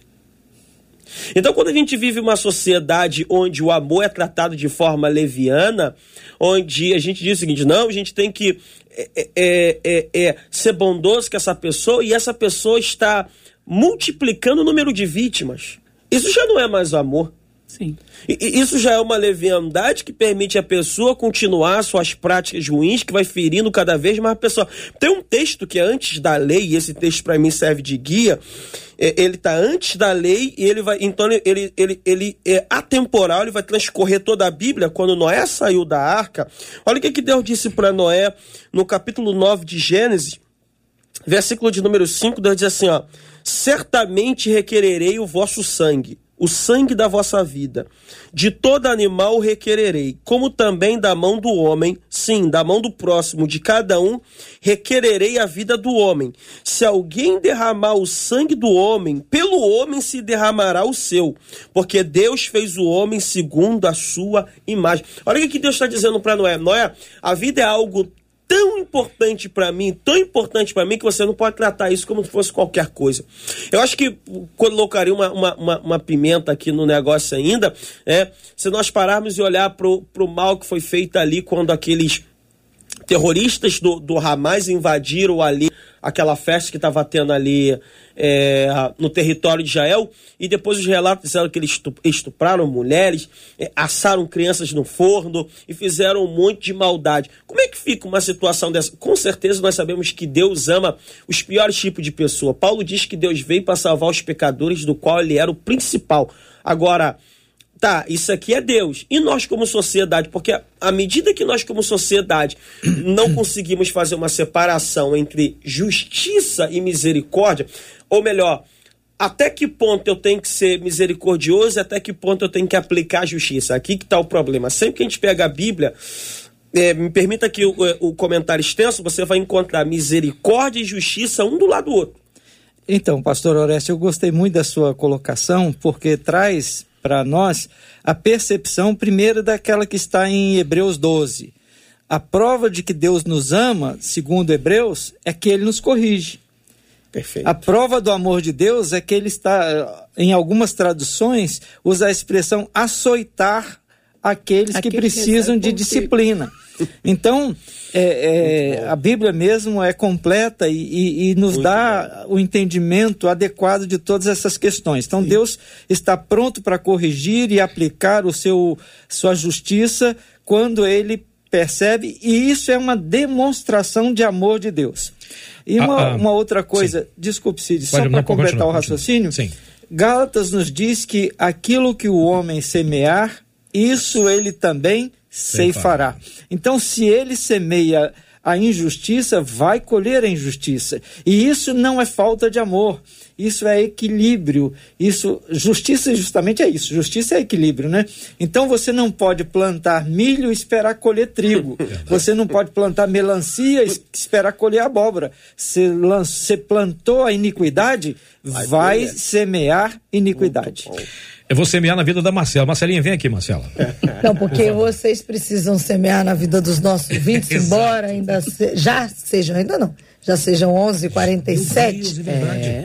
Então, quando a gente vive uma sociedade onde o amor é tratado de forma leviana, onde a gente diz o seguinte: não, a gente tem que é, é, é, é ser bondoso com essa pessoa e essa pessoa está multiplicando o número de vítimas. Isso já não é mais amor. Sim. E, isso já é uma leviandade que permite a pessoa continuar suas práticas ruins, que vai ferindo cada vez mais a pessoa. Tem um texto que é antes da lei, e esse texto para mim serve de guia. É, ele está antes da lei e ele vai. Então ele, ele, ele, ele é atemporal, ele vai transcorrer toda a Bíblia. Quando Noé saiu da arca, olha o que, que Deus disse para Noé no capítulo 9 de Gênesis, versículo de número 5, Deus diz assim: ó certamente requererei o vosso sangue, o sangue da vossa vida. De todo animal requererei, como também da mão do homem, sim, da mão do próximo, de cada um, requererei a vida do homem. Se alguém derramar o sangue do homem, pelo homem se derramará o seu, porque Deus fez o homem segundo a sua imagem. Olha o que Deus está dizendo para Noé: Noé, a vida é algo tão importante para mim, tão importante para mim, que você não pode tratar isso como se fosse qualquer coisa. Eu acho que colocaria uma, uma, uma, uma pimenta aqui no negócio ainda, é, se nós pararmos e olhar para o mal que foi feito ali quando aqueles terroristas do, do Hamas invadiram ali aquela festa que estava tendo ali é, no território de Israel, e depois os relatos disseram que eles estupraram mulheres, é, assaram crianças no forno e fizeram um monte de maldade. Como é que fica uma situação dessa? Com certeza nós sabemos que Deus ama os piores tipos de pessoa. Paulo diz que Deus veio para salvar os pecadores, do qual ele era o principal. Agora, tá, isso aqui é Deus. E nós como sociedade, porque à medida que nós como sociedade não conseguimos fazer uma separação entre justiça e misericórdia, ou melhor, até que ponto eu tenho que ser misericordioso e até que ponto eu tenho que aplicar a justiça? Aqui que está o problema. Sempre que a gente pega a Bíblia, é, me permita que o, o comentário extenso, você vai encontrar misericórdia e justiça um do lado do outro. Então, pastor Orestes, eu gostei muito da sua colocação, porque traz para nós a percepção primeiro daquela que está em Hebreus 12. A prova de que Deus nos ama, segundo Hebreus, é que ele nos corrige. Perfeito. A prova do amor de Deus é que ele está, em algumas traduções, usa a expressão açoitar aqueles Aquele que precisam de disciplina. Então, é, é, a Bíblia mesmo é completa e, e, e nos Muito dá bom. o entendimento adequado de todas essas questões. Então, Sim. Deus está pronto para corrigir e aplicar o seu sua justiça quando ele percebe, e isso é uma demonstração de amor de Deus. E uma, ah, ah, uma outra coisa, sim. desculpe, Cid, só para completar o raciocínio, sim. Gálatas nos diz que aquilo que o homem semear, isso ele também ceifará. Então, se ele semeia a injustiça, vai colher a injustiça. E isso não é falta de amor. Isso é equilíbrio. Isso, justiça justamente é isso. Justiça é equilíbrio, né? Então você não pode plantar milho e esperar colher trigo. Você não pode plantar melancia e esperar colher abóbora. Você plantou a iniquidade, vai, vai semear iniquidade. Eu vou semear na vida da Marcela. Marcelinha, vem aqui, Marcela. Não, porque vocês precisam semear na vida dos nossos ouvintes, embora ainda se, já sejam, ainda não, já sejam 11h47.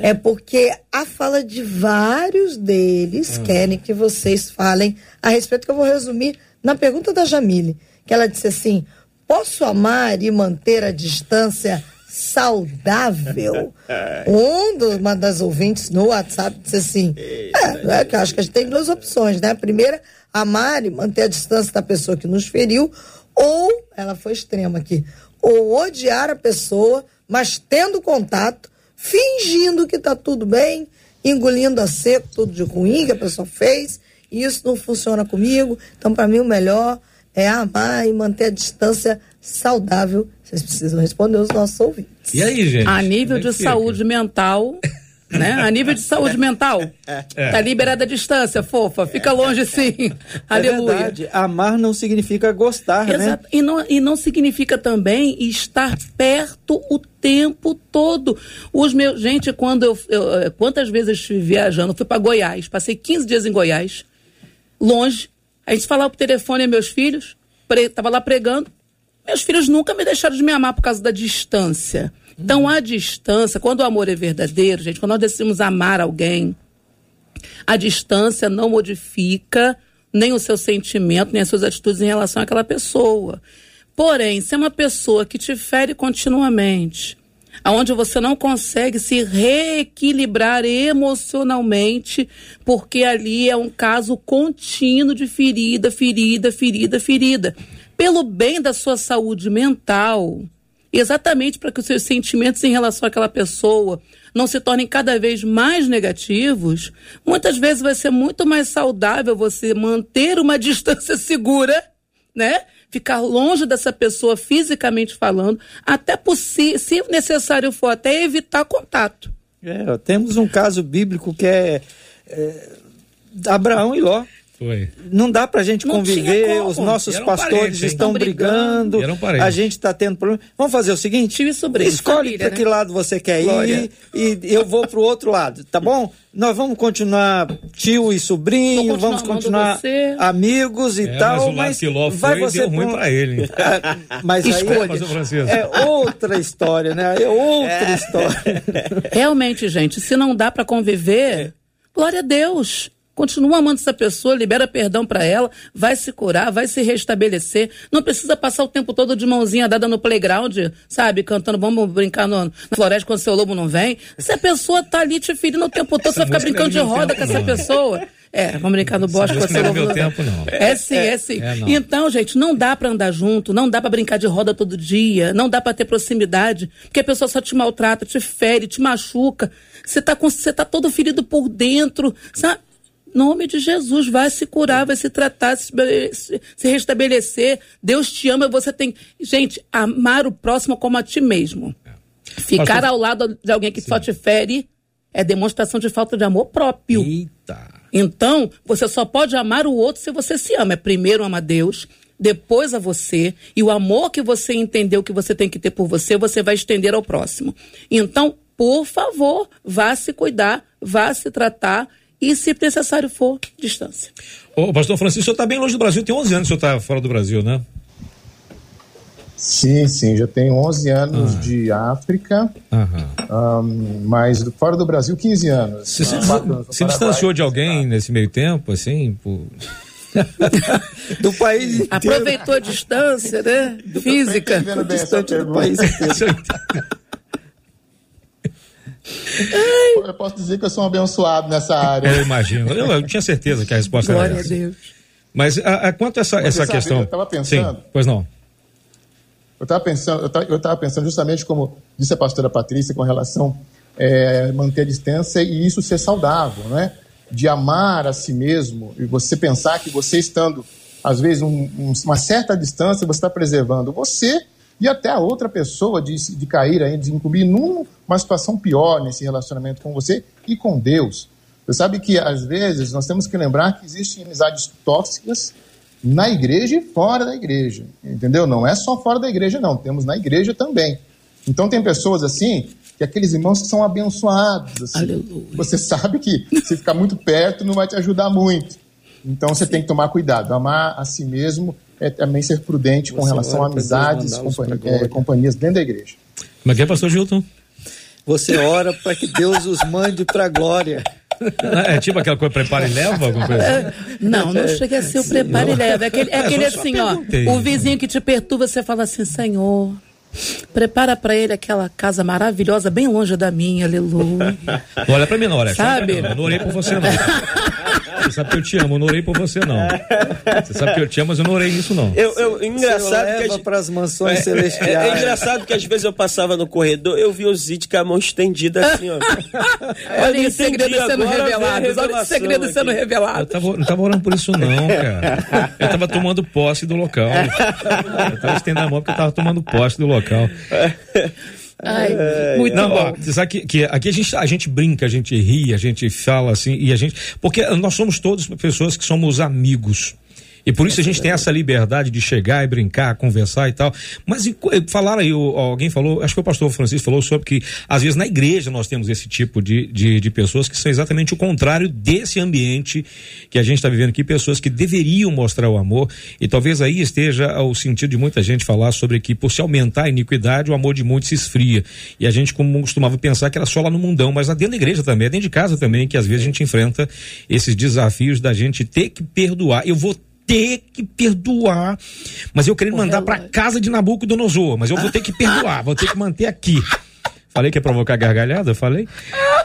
É, é porque a fala de vários deles Ah. querem que vocês falem a respeito, que eu vou resumir na pergunta da Jamile, que ela disse assim: posso amar e manter a distância saudável? Um do- uma das ouvintes no WhatsApp disse assim: é, é que eu acho que a gente tem duas opções, né? A primeira, amar e manter a distância da pessoa que nos feriu, ou, ela foi extrema aqui, ou odiar a pessoa, mas tendo contato, fingindo que tá tudo bem, engolindo a seco tudo de ruim que a pessoa fez, e isso não funciona comigo. Então, para mim, o melhor é amar e manter a distância saudável. Vocês precisam responder os nossos ouvintes. E aí, gente? A nível Como é de fica? saúde mental, né? A nível de saúde mental, É. tá liberada a distância, fofa. Fica longe sim. É Aleluia. verdade. Amar não significa gostar, né? Exato. E, não, e não significa também estar perto o tempo todo. Os meus, gente, quando eu, eu- eh, quantas vezes eu estive viajando, eu fui para Goiás, passei 15 dias em Goiás, longe. A gente falava por telefone a meus filhos, pre, tava lá pregando. Meus filhos nunca me deixaram de me amar por causa da distância. Então, a distância, quando o amor é verdadeiro, gente, quando nós decidimos amar alguém, a distância não modifica nem o seu sentimento, nem as suas atitudes em relação àquela pessoa. Porém, se é uma pessoa que te fere continuamente, aonde você não consegue se reequilibrar emocionalmente, porque ali é um caso contínuo de ferida, ferida, ferida, ferida. Pelo bem da sua saúde mental, exatamente para que os seus sentimentos em relação àquela pessoa não se tornem cada vez mais negativos, muitas vezes vai ser muito mais saudável você manter uma distância segura, né? Ficar longe dessa pessoa fisicamente falando, até por se necessário for, até evitar contato. É, temos um caso bíblico que é, é, Abraão e Ló. Foi. Não dá pra gente Não conviver, os nossos eram pastores parentes, estão Estão brigando. brigando, a gente está tendo problema. Vamos fazer o seguinte: Tio e sobrinho, escolhe para né? que lado você quer Glória. ir e eu vou pro outro lado, tá bom? Nós vamos continuar tio e sobrinho, continuar vamos continuar amigos e É, tal, mas o mas vai foi, você deu ruim pra pra ele. Ah, Mas aí Escolha. Pastor Francisco. é outra história, né? É outra história. Realmente, gente, se não dá para conviver, glória a Deus. Continua amando essa pessoa, libera perdão para ela, vai se curar, vai se restabelecer. Não precisa passar o tempo todo de mãozinha dada no playground, sabe? Cantando, vamos brincar no, na floresta quando seu lobo não vem. Se a pessoa tá ali te ferindo o tempo todo, você fica brincando de é meu roda tempo, com essa não. pessoa. É, vamos brincar no bosque com seu não é lobo não vem. tempo, não. É sim, é sim. É, então, gente, não dá pra andar junto, não dá pra brincar de roda todo dia, não dá pra ter proximidade, porque a pessoa só te maltrata, te fere, te machuca. Você tá, com, você tá todo ferido por dentro, sabe? Nome de Jesus, vai se curar, vai se tratar, se, restabelecer. Deus te ama, você tem. Gente, amar o próximo como a ti mesmo. Ficar Pastor- ao lado de alguém que só te fere é demonstração de falta de amor próprio. Eita. Então, você só pode amar o outro se você se ama. É primeiro ama Deus, depois a você, e o amor que você entendeu que você tem que ter por você, você vai estender ao próximo. Então, por favor, vá se cuidar, vá se tratar e, se necessário for, distância. Ô, pastor Francisco, o senhor está bem longe do Brasil, tem 11 anos que o senhor está fora do Brasil, né? Sim, sim, já tenho 11 anos de África, Aham. ahn, mas fora do Brasil 15 anos. Você se, Ah, anos no se distanciou de alguém nesse meio tempo, assim? Por... Do país inteiro. Aproveitou a distância, né? Física. Bem Distante do país inteiro. Eu posso dizer que eu sou um abençoado nessa área. Eu imagino. Eu, eu tinha certeza que a resposta Glória era a essa. Deus. Mas a, a, quanto a essa, Mas essa sabe, questão. eu tava pensando- Sim, pois não. Eu estava pensando, eu estava pensando justamente como disse a pastora Patrícia com relação é, manter a distância e isso ser saudável, né? De amar a si mesmo e você pensar que você estando às vezes um- um- uma certa distância você está preservando você e até a outra pessoa de, de cair aí, de incumbir numa situação pior nesse relacionamento com você e com Deus. Você sabe que às vezes nós temos que lembrar que existem amizades tóxicas na igreja e fora da igreja, entendeu? Não é só fora da igreja, não, temos na igreja também. Então tem pessoas assim que aqueles irmãos que são abençoados. Assim. Você sabe que se ficar muito perto não vai te ajudar muito. Então você tem que tomar cuidado. Amar a si mesmo é também ser prudente com Você relação a amizades, companhia- é, companhias dentro da igreja. Como é que é, pastor Gilton? Você ora para que Deus os mande para a glória. É tipo aquela coisa, prepara e leva, alguma coisa assim? Não, não chega a ser o preparo e leva. É aquele, é aquele eu só assim, ó. perguntei. O vizinho que te perturba, você fala assim, Senhor. Prepara pra ele aquela casa maravilhosa, bem longe da minha, aleluia. Não olha pra mim, não, olha. Sabe? Eu não orei por você, não. Você sabe que eu te amo, eu não orei por você, não. Você sabe que eu te amo, mas eu não orei nisso, não. Eu, eu, engraçado Senhor, que leva as- para as mansões É, celestiais. é, é engraçado que às vezes eu passava no corredor, eu vi o Zid com a mão estendida assim, ó. Olha segredos entendi, sendo revelados. Olha revelação segredos sendo aqui. Eu tava, não tava orando por isso, não, cara. Eu tava tomando posse do local. Eu tava estendendo a mão porque eu tava tomando posse do local. Ai, muito Não, bom. ó, você sabe que, que aqui a gente, a gente brinca, a gente ri, a gente fala assim, e a gente. Porque nós somos todos pessoas que somos amigos. E por isso a gente tem essa liberdade de chegar e brincar, conversar e tal. Mas e co- falaram aí, alguém falou, acho que o pastor Francisco falou sobre que às vezes na igreja nós temos esse tipo de, de, de pessoas que são exatamente o contrário desse ambiente que a gente está vivendo aqui, pessoas que deveriam mostrar o amor. E talvez aí esteja o sentido de muita gente falar sobre que por se aumentar a iniquidade, o amor de muitos se esfria. E a gente como costumava pensar que era só lá no mundão, mas lá dentro da igreja também, dentro de casa também, que às vezes a gente enfrenta esses desafios da gente ter que perdoar. Eu vou ter que perdoar, mas eu querendo mandar para casa de Nabucodonosor, mas eu vou ter que perdoar, vou ter que manter aqui. Falei que ia provocar gargalhada? Falei.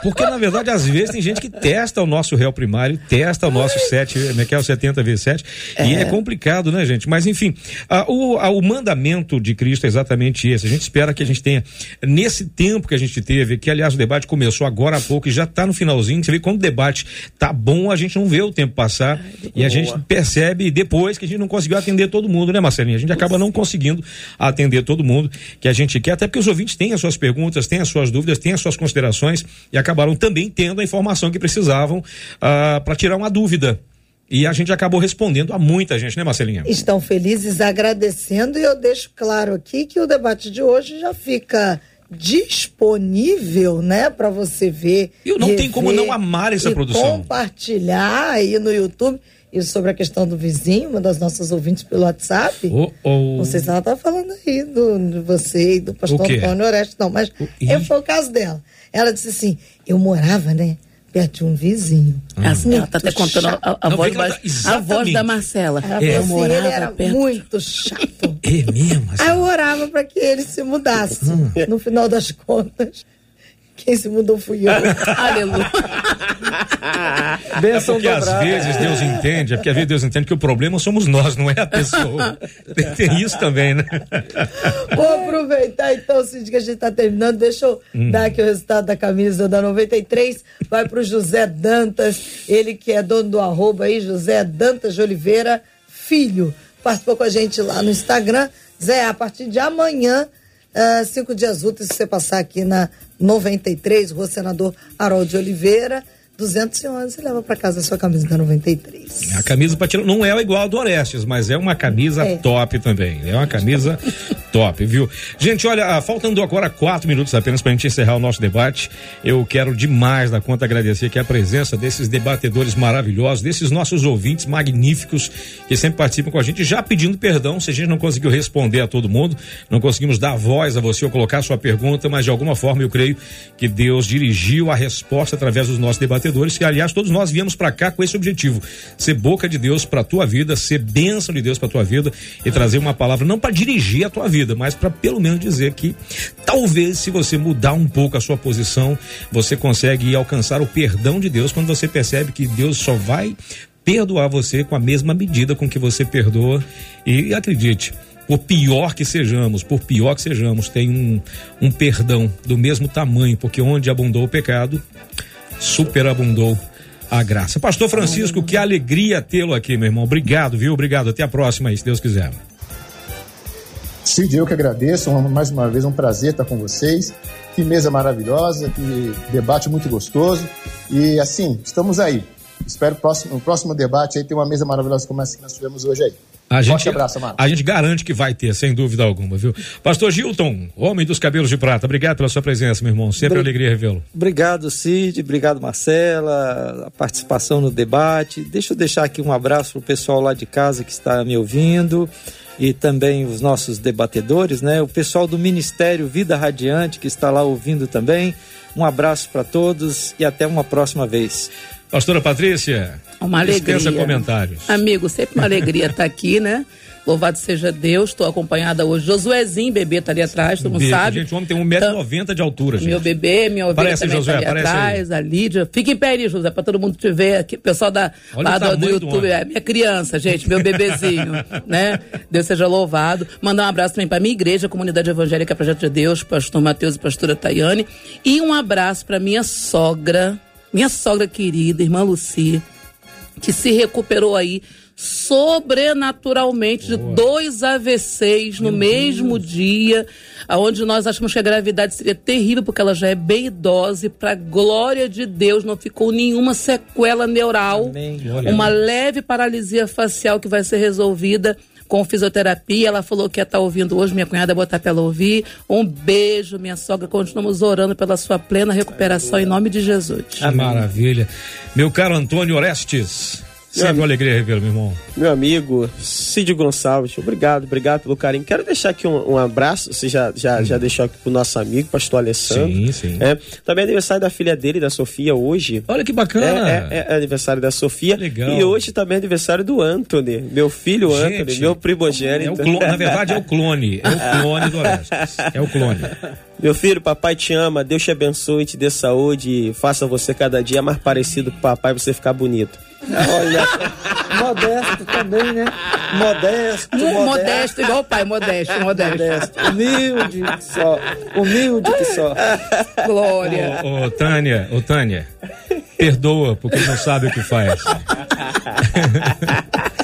Porque, na verdade, às vezes tem gente que testa o nosso réu primário, testa o nosso 7, como é que é o 70 vezes 7, e é complicado, né, gente? Mas, enfim, ah, o, ah, o mandamento de Cristo é exatamente esse. A gente espera que a gente tenha, nesse tempo que a gente teve, que, aliás, o debate começou agora há pouco e já está no finalzinho, você vê quando o debate tá bom, a gente não vê o tempo passar e a gente percebe depois que a gente não conseguiu atender todo mundo, né, Marcelinha? A gente acaba não conseguindo atender todo mundo que a gente quer, até porque os ouvintes têm as suas perguntas, têm as suas dúvidas, têm as suas considerações e acabaram também tendo a informação que precisavam para tirar uma dúvida. E a gente acabou respondendo a muita gente, né, Marcelinha? Estão felizes agradecendo e eu deixo claro aqui que o debate de hoje já fica disponível, né, para você ver. E não tem como rever não amar essa produção. Compartilhar aí no YouTube e sobre a questão do vizinho, uma das nossas ouvintes pelo WhatsApp. Oh, oh. Não sei se ela tá falando aí do, de você e do pastor O? Antônio Oreste, não, mas Ih. é, foi o caso dela. Ela disse assim: eu morava, né, perto de um vizinho. Assim, ela tá até contando a, a Hum. Não, voz, da- tá- a voz da Marcela. Ela É. falou Eu assim, morava ele era perto. muito chato. É mesmo? assim? Aí eu orava para que ele se mudasse. Hum. No final das contas, quem se mudou fui eu. Aleluia. É Bênção porque às dobrada. vezes Deus entende, é porque às vezes Deus entende que o problema somos nós, não é a pessoa. Tem, tem isso também, né? Vou aproveitar então, Cid, que a gente está terminando. Deixa eu Hum. dar aqui o resultado da camisa da 93. Vai para o José Dantas, ele que é dono do arroba aí, José Dantas de Oliveira Filho. Participou com a gente lá no Instagram. Zé, a partir de amanhã, ah, cinco dias úteis, se você passar aqui na 93, Rua Senador Harold de Oliveira, 211, você leva para casa a sua camisa da 93. A camisa para tirar não é igual a do Orestes, mas é uma camisa É. top também. É uma camisa top, viu? Gente, olha, ah, faltando agora quatro minutos apenas para a gente encerrar o nosso debate. Eu quero demais da conta agradecer aqui a presença desses debatedores maravilhosos, desses nossos ouvintes magníficos que sempre participam com a gente, já pedindo perdão se a gente não conseguiu responder a todo mundo, não conseguimos dar voz a você ou colocar a sua pergunta, mas de alguma forma eu creio que Deus dirigiu a resposta através dos nossos debatedores, que aliás todos nós viemos para cá com esse objetivo, ser boca de Deus para tua vida, ser bênção de Deus para tua vida e trazer uma palavra não para dirigir a tua vida, mas para pelo menos dizer que talvez se você mudar um pouco a sua posição, você consegue alcançar o perdão de Deus quando você percebe que Deus só vai perdoar você com a mesma medida com que você perdoa. E acredite, por pior que sejamos, por pior que sejamos, tem um, um perdão do mesmo tamanho, porque onde abundou o pecado, superabundou a graça. Pastor Francisco, que alegria tê-lo aqui, meu irmão. Obrigado, viu? Obrigado. Até a próxima aí, se Deus quiser. Cid, eu que agradeço, mais uma vez um prazer estar com vocês. Que mesa maravilhosa, que debate muito gostoso. E assim, estamos aí. Espero próximo, o próximo debate aí ter uma mesa maravilhosa como essa que nós tivemos hoje aí. A gente, Forte abraço, Amado. A gente garante que vai ter, sem dúvida alguma, viu? Pastor Gilton, homem dos cabelos de prata, obrigado pela sua presença, meu irmão. Sempre Bri alegria revê-lo. Obrigado, Cid. Obrigado, Marcela. A participação no debate. Deixa eu deixar aqui um abraço pro pessoal lá de casa que está me ouvindo e também os nossos debatedores, né? O pessoal do Ministério Vida Radiante que está lá ouvindo também. Um abraço para todos e até uma próxima vez. Pastora Patrícia. Uma alegria. Dispensa comentários. Amigo, sempre uma alegria estar aqui, né? Louvado seja Deus, estou acompanhada hoje. Josuezinho, bebê, tá ali atrás, todo mundo sabe. Gente, o homem tem 1,90m então, de altura, gente. Meu bebê, minha ovelha parece, também Josué, tá ali parece atrás, aí. a Lídia. Fica em pé aí, José, para todo mundo te ver aqui. Pessoal da, lá do, do YouTube, é minha criança, gente, meu bebezinho, né? Deus seja louvado. Mandar um abraço também para minha igreja, Comunidade Evangélica Projeto de Deus, pastor Mateus e pastora Tayane. E um abraço para minha sogra, minha sogra querida, irmã Lucia, que se recuperou aí sobrenaturalmente Boa. de dois AVCs no mesmo Deus. dia, aonde nós achamos que a gravidade seria terrível porque ela já é bem idosa e para glória de Deus não ficou nenhuma sequela neural, Amém. uma leve paralisia facial que vai ser resolvida com fisioterapia. Ela falou que ia estar tá ouvindo hoje, minha cunhada botar para ela ouvir. Um beijo, minha sogra. Continuamos orando pela sua plena recuperação em nome de Jesus. Maravilha. Meu caro Antônio Orestes. Sempre uma alegria revê-lo, meu irmão. Meu amigo Cid Gonçalves, obrigado, obrigado pelo carinho. Quero deixar aqui um, um abraço, você já, já, hum. já deixou aqui pro nosso amigo, pastor Alessandro. Sim, sim. É, também é aniversário da filha dele, da Sofia, hoje. Olha que bacana. É, é, é aniversário da Sofia. Legal. E hoje também é aniversário do Anthony, meu filho Gente, Anthony, meu primogênito. É o clone, na verdade é o clone, é o clone do Orestes. É o clone. Meu filho, papai te ama, Deus te abençoe, te dê saúde e faça você cada dia mais parecido com o papai, você ficar bonito. Olha, modesto também, né? Modesto, modesto. Modesto, igual o pai, modesto, modesto. modesto. Humilde só. Humilde que só. Glória. Ô, ô, Tânia, ô Tânia, perdoa porque não sabe o que faz.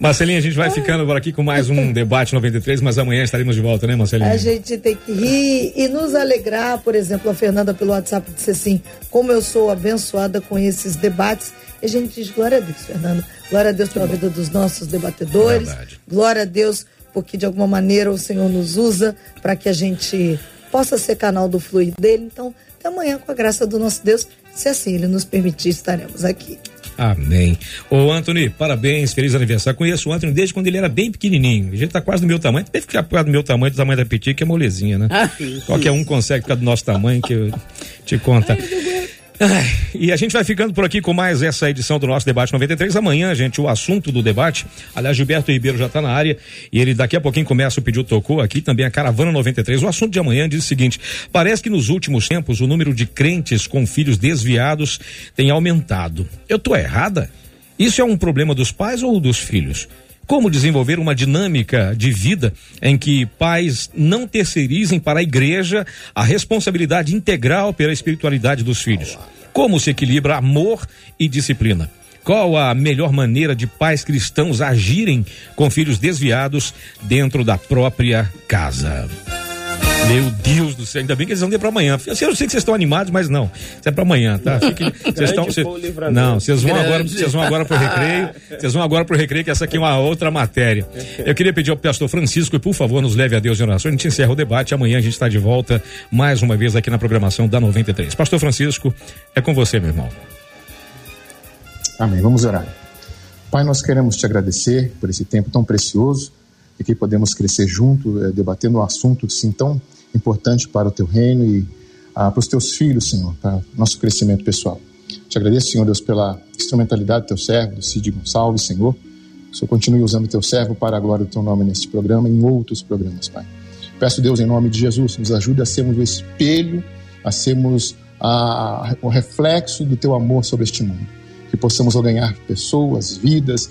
Marcelinha, a gente vai ficando por aqui com mais um debate 93, mas amanhã estaremos de volta, né, Marcelinha? A gente tem que rir e nos alegrar. Por exemplo, a Fernanda pelo WhatsApp disse assim: como eu sou abençoada com esses debates. E a gente diz glória a Deus, Fernanda. Glória a Deus pela vida dos nossos debatedores. Verdade. Glória a Deus, porque de alguma maneira o Senhor nos usa para que a gente possa ser canal do fluir dele. Então, até amanhã, com a graça do nosso Deus, se assim ele nos permitir, estaremos aqui. Amém. Ô, Anthony, parabéns, feliz aniversário. Conheço o Anthony desde quando ele era bem pequenininho. Gente tá quase do meu tamanho. Que ficar por causa do meu tamanho, do tamanho da Petit, que é molezinha, né? Ah, Qualquer um consegue ficar do nosso tamanho, que eu te conta. E a gente vai ficando por aqui com mais essa edição do nosso debate 93. Amanhã, gente, o assunto do debate. Aliás, Gilberto Ribeiro já está na área e ele daqui a pouquinho começa o pedido tocou aqui também a caravana 93. O assunto de amanhã diz o seguinte: parece que nos últimos tempos o número de crentes com filhos desviados tem aumentado. Eu tô errada? Isso é um problema dos pais ou dos filhos? Como desenvolver uma dinâmica de vida em que pais não terceirizem para a igreja a responsabilidade integral pela espiritualidade dos filhos? Como se equilibra amor e disciplina? Qual a melhor maneira de pais cristãos agirem com filhos desviados dentro da própria casa? Meu Deus do céu, ainda bem que eles vão ter para amanhã. Eu sei que vocês estão animados, mas não. Isso é para amanhã, tá? Fiquem, vocês estão, não, vocês vão agora, vocês vão agora pro recreio. Vocês vão agora pro recreio, que essa aqui é uma outra matéria. Eu queria pedir ao pastor Francisco, e por favor, nos leve a Deus em oração. A gente encerra o debate. Amanhã a gente está de volta mais uma vez aqui na programação da 93. Pastor Francisco, é com você, meu irmão. Amém. Vamos orar. Pai, nós queremos te agradecer por esse tempo tão precioso e que podemos crescer junto, eh, debatendo um assunto assim tão importante para o teu reino e ah, para os teus filhos, Senhor, para nosso crescimento pessoal. Te agradeço, Senhor Deus, pela instrumentalidade do teu servo, do Cid Gonçalves, Senhor. Que o Senhor continue usando o teu servo para a glória do teu nome neste programa e em outros programas, Pai. Peço, Deus, em nome de Jesus, nos ajude a sermos o espelho, a sermos a, o reflexo do teu amor sobre este mundo. Que possamos ganhar pessoas, vidas,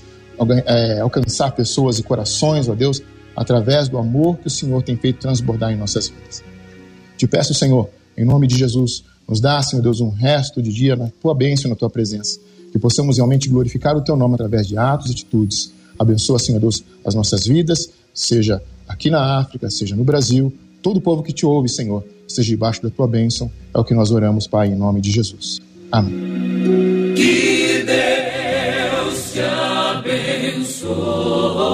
é, alcançar pessoas e corações, ó Deus, através do amor que o Senhor tem feito transbordar em nossas vidas. Te peço, Senhor, em nome de Jesus, nos dá, Senhor Deus, um resto de dia na tua bênção, na tua presença. Que possamos realmente glorificar o teu nome através de atos e atitudes. Abençoa, Senhor Deus, as nossas vidas, seja aqui na África, seja no Brasil, todo o povo que te ouve, Senhor, esteja debaixo da tua bênção. É o que nós oramos, Pai, em nome de Jesus. Amém.